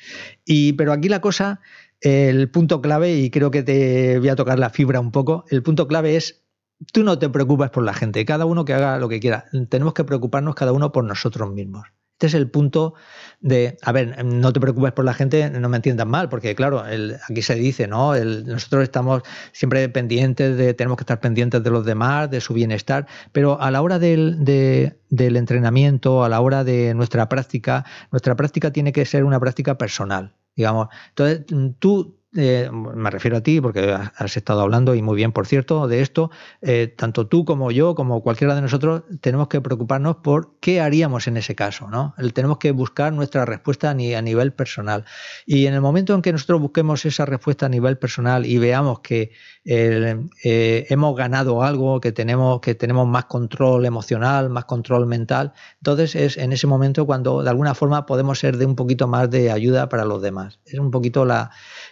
Y, pero aquí la cosa, el punto clave, y creo que te voy a tocar la fibra un poco, el punto clave es tú no te preocupes por la gente, cada uno que haga lo que quiera. Tenemos que preocuparnos cada uno por nosotros mismos. Este es el punto de, a ver, no te preocupes por la gente, no me entiendas mal, porque claro, aquí se dice, ¿no? nosotros estamos siempre pendientes de, tenemos que estar pendientes de los demás, de su bienestar, pero a la hora del, del entrenamiento, a la hora de nuestra práctica, nuestra práctica tiene que ser una práctica personal, digamos. Entonces, tú eh, me refiero a ti porque has estado hablando y muy bien, por cierto, de esto, eh, tanto tú como yo, como cualquiera de nosotros, tenemos que preocuparnos por qué haríamos en ese caso, ¿no? Tenemos que buscar nuestra respuesta a nivel personal. Y en el momento en que nosotros busquemos esa respuesta a nivel personal y veamos que eh, hemos ganado algo, que tenemos, que tenemos más control emocional, más control mental, entonces es en ese momento cuando de alguna forma podemos ser de un poquito más de ayuda para los demás. Es un poquito la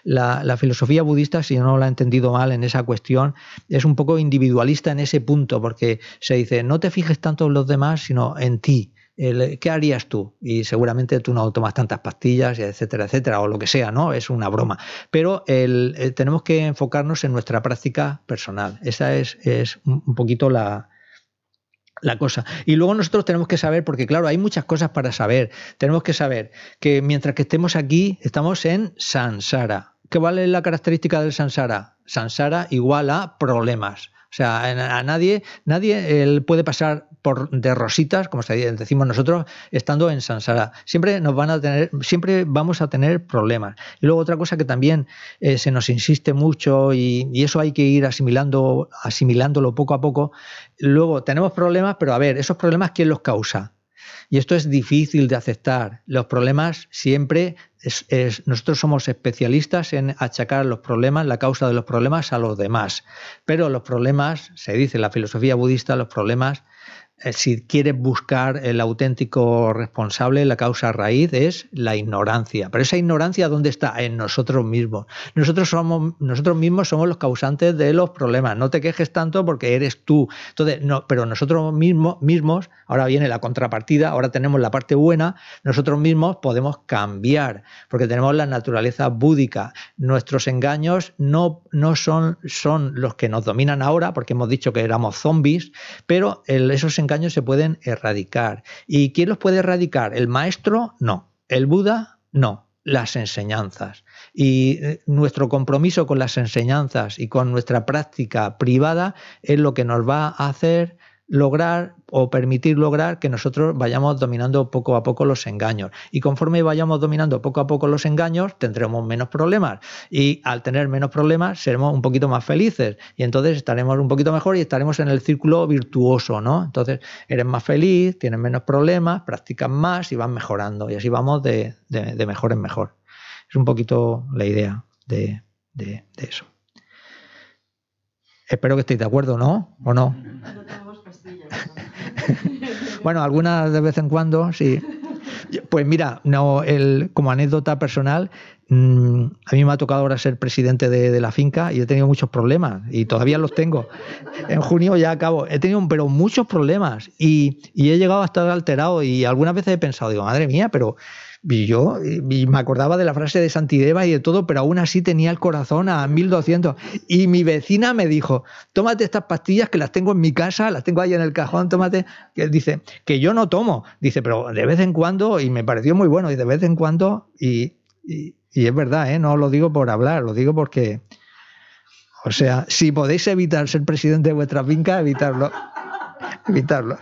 la, filosofía budista, si no la he entendido mal en esa cuestión, es un poco individualista en ese punto, porque se dice, no te fijes tanto en los demás, sino en ti. ¿Qué harías tú? Y seguramente tú no tomas tantas pastillas, etcétera, etcétera, o lo que sea, ¿no? Es una broma. Pero tenemos que enfocarnos en nuestra práctica personal. Esa es, es un poquito la, la cosa. Y luego nosotros tenemos que saber, porque claro, hay muchas cosas para saber. Tenemos que saber que mientras que estemos aquí, estamos en Sansara. ¿Qué vale la característica del Sansara? Sansara igual a problemas. O sea, a nadie, nadie él puede pasar por de rositas, como decimos nosotros, estando en Sansara. Siempre nos van a tener, siempre vamos a tener problemas. Y luego otra cosa que también eh, se nos insiste mucho y, y, eso hay que ir asimilando, asimilándolo poco a poco. Luego tenemos problemas, pero a ver, esos problemas quién los causa. Y esto es difícil de aceptar. Los problemas siempre nosotros somos especialistas en achacar los problemas, la causa de los problemas a los demás. Pero los problemas, se dice en la filosofía budista, los problemas si quieres buscar el auténtico responsable, la causa raíz es la ignorancia. Pero esa ignorancia, ¿dónde está? En nosotros mismos. Nosotros, somos, nosotros mismos somos los causantes de los problemas. No te quejes tanto porque eres tú. Entonces, no, pero nosotros mismos, mismos, ahora viene la contrapartida, ahora tenemos la parte buena, nosotros mismos podemos cambiar, porque tenemos la naturaleza búdica. Nuestros engaños no, no son, son los que nos dominan ahora, porque hemos dicho que éramos zombies, pero esos engaños engaños se pueden erradicar. ¿Y quién los puede erradicar? ¿El maestro? No. ¿El Buda? No. Las enseñanzas. Y eh, nuestro compromiso con las enseñanzas y con nuestra práctica privada es lo que nos va a hacer lograr o permitir lograr que nosotros vayamos dominando poco a poco los engaños. Y conforme vayamos dominando poco a poco los engaños, tendremos menos problemas. Y al tener menos problemas, seremos un poquito más felices. Y entonces estaremos un poquito mejor y estaremos en el círculo virtuoso, ¿no? Entonces eres más feliz, tienes menos problemas, practicas más y vas mejorando. Y así vamos de, mejor en mejor. Es un poquito la idea de, de eso. Espero que estéis de acuerdo, ¿no? ¿O no? [LAUGHS] bueno, algunas de vez en cuando, sí. Pues mira, no, el, como anécdota personal, mm, a mí me ha tocado ahora ser presidente de, la finca y he tenido muchos problemas y todavía los tengo. En junio ya acabo. He tenido, pero muchos problemas y, y he llegado a estar alterado y algunas veces he pensado, digo, madre mía, pero y yo me acordaba de la frase de Santideva y de todo, pero aún así tenía el corazón a 1200. Y mi vecina me dijo, tómate estas pastillas que las tengo en mi casa, las tengo ahí en el cajón, tómate. Dice, que yo no tomo. Dice, pero de vez en cuando, y me pareció muy bueno, y de vez en cuando, y, Y es verdad, ¿eh? no lo digo por hablar, lo digo porque, o sea, si podéis evitar ser presidente de vuestra finca, evitarlo. [LAUGHS] evitarlo.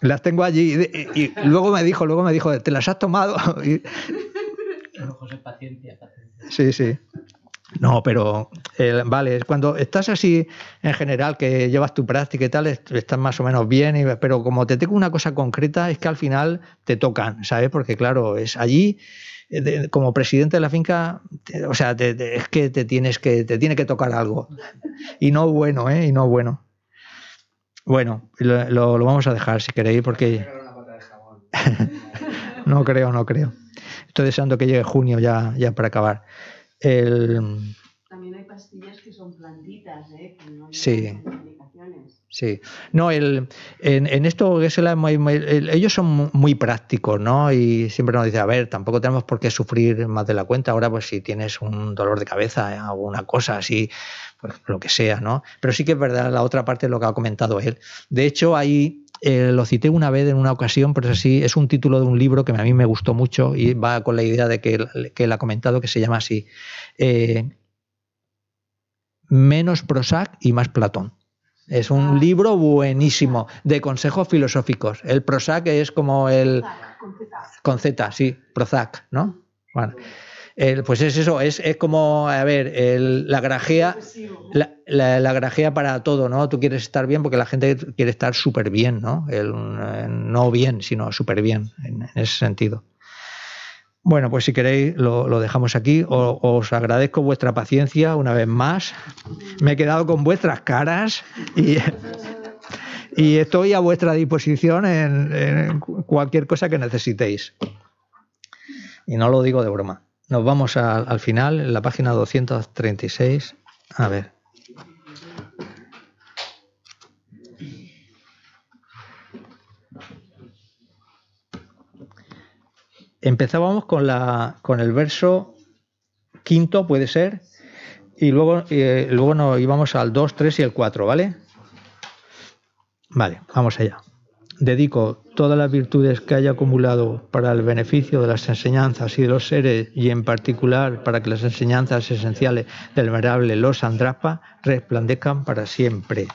Las tengo allí y, luego me dijo, luego me dijo, ¿te las has tomado? [LAUGHS] paciencia, paciencia. Sí, sí. No, pero eh, vale, cuando estás así en general, que llevas tu práctica y tal, estás más o menos bien, pero como te tengo una cosa concreta, es que al final te tocan, ¿sabes? Porque claro, es allí, eh, como presidente de la finca, o sea, es que te tienes que, te tiene que tocar algo. Y no bueno, ¿eh? Y no bueno. Bueno, lo, lo vamos a dejar si queréis, porque... [LAUGHS] no creo, no creo. Estoy deseando que llegue junio ya, ya para acabar. El... También hay pastillas que son plantitas, ¿eh? que no sí. Sí, no, el, en, esto ellos son muy prácticos, ¿no? Y siempre nos dicen, a ver, tampoco tenemos por qué sufrir más de la cuenta. Ahora, pues si tienes un dolor de cabeza, ¿eh? alguna cosa así, pues lo que sea, ¿no? Pero sí que es verdad la otra parte de lo que ha comentado él. De hecho, ahí eh, lo cité una vez en una ocasión, pero es así, es un título de un libro que a mí me gustó mucho y va con la idea de que, él, ha comentado que se llama así. Eh, menos Prozac y más Platón. Es un ah. libro buenísimo de consejos filosóficos. El Prozac es como el... Con Z, sí, Prozac, ¿no? Bueno pues es eso, es, como, a ver, la grajea, la, la, grajea para todo, ¿no? Tú quieres estar bien porque la gente quiere estar súper bien, ¿no? no bien, sino súper bien, en, ese sentido. Bueno, pues si queréis lo, dejamos aquí. os agradezco vuestra paciencia una vez más. Me he quedado con vuestras caras y, y estoy a vuestra disposición en cualquier cosa que necesitéis. Y no lo digo de broma. Nos vamos al final, en la página 236. A ver. Empezábamos con, la, con el verso quinto, puede ser, y luego, eh, nos íbamos al 2, 3 y el 4, ¿vale? Vale, vamos allá dedico todas las virtudes que haya acumulado para el beneficio de las enseñanzas y de los seres, y en particular para que las enseñanzas esenciales del venerable los Andrapa resplandezcan para siempre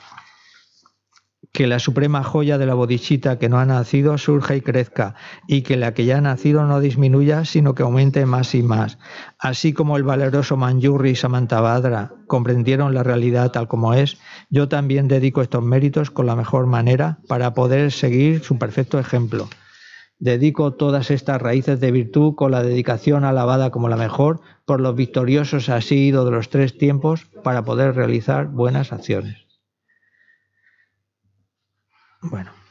que la suprema joya de la bodichita que no ha nacido surja y crezca, y que la que ya ha nacido no disminuya, sino que aumente más y más. Así como el valeroso Manjurri y Samantabhadra comprendieron la realidad tal como es, yo también dedico estos méritos con la mejor manera para poder seguir su perfecto ejemplo. Dedico todas estas raíces de virtud con la dedicación alabada como la mejor por los victoriosos asidos de los tres tiempos para poder realizar buenas acciones. Bueno.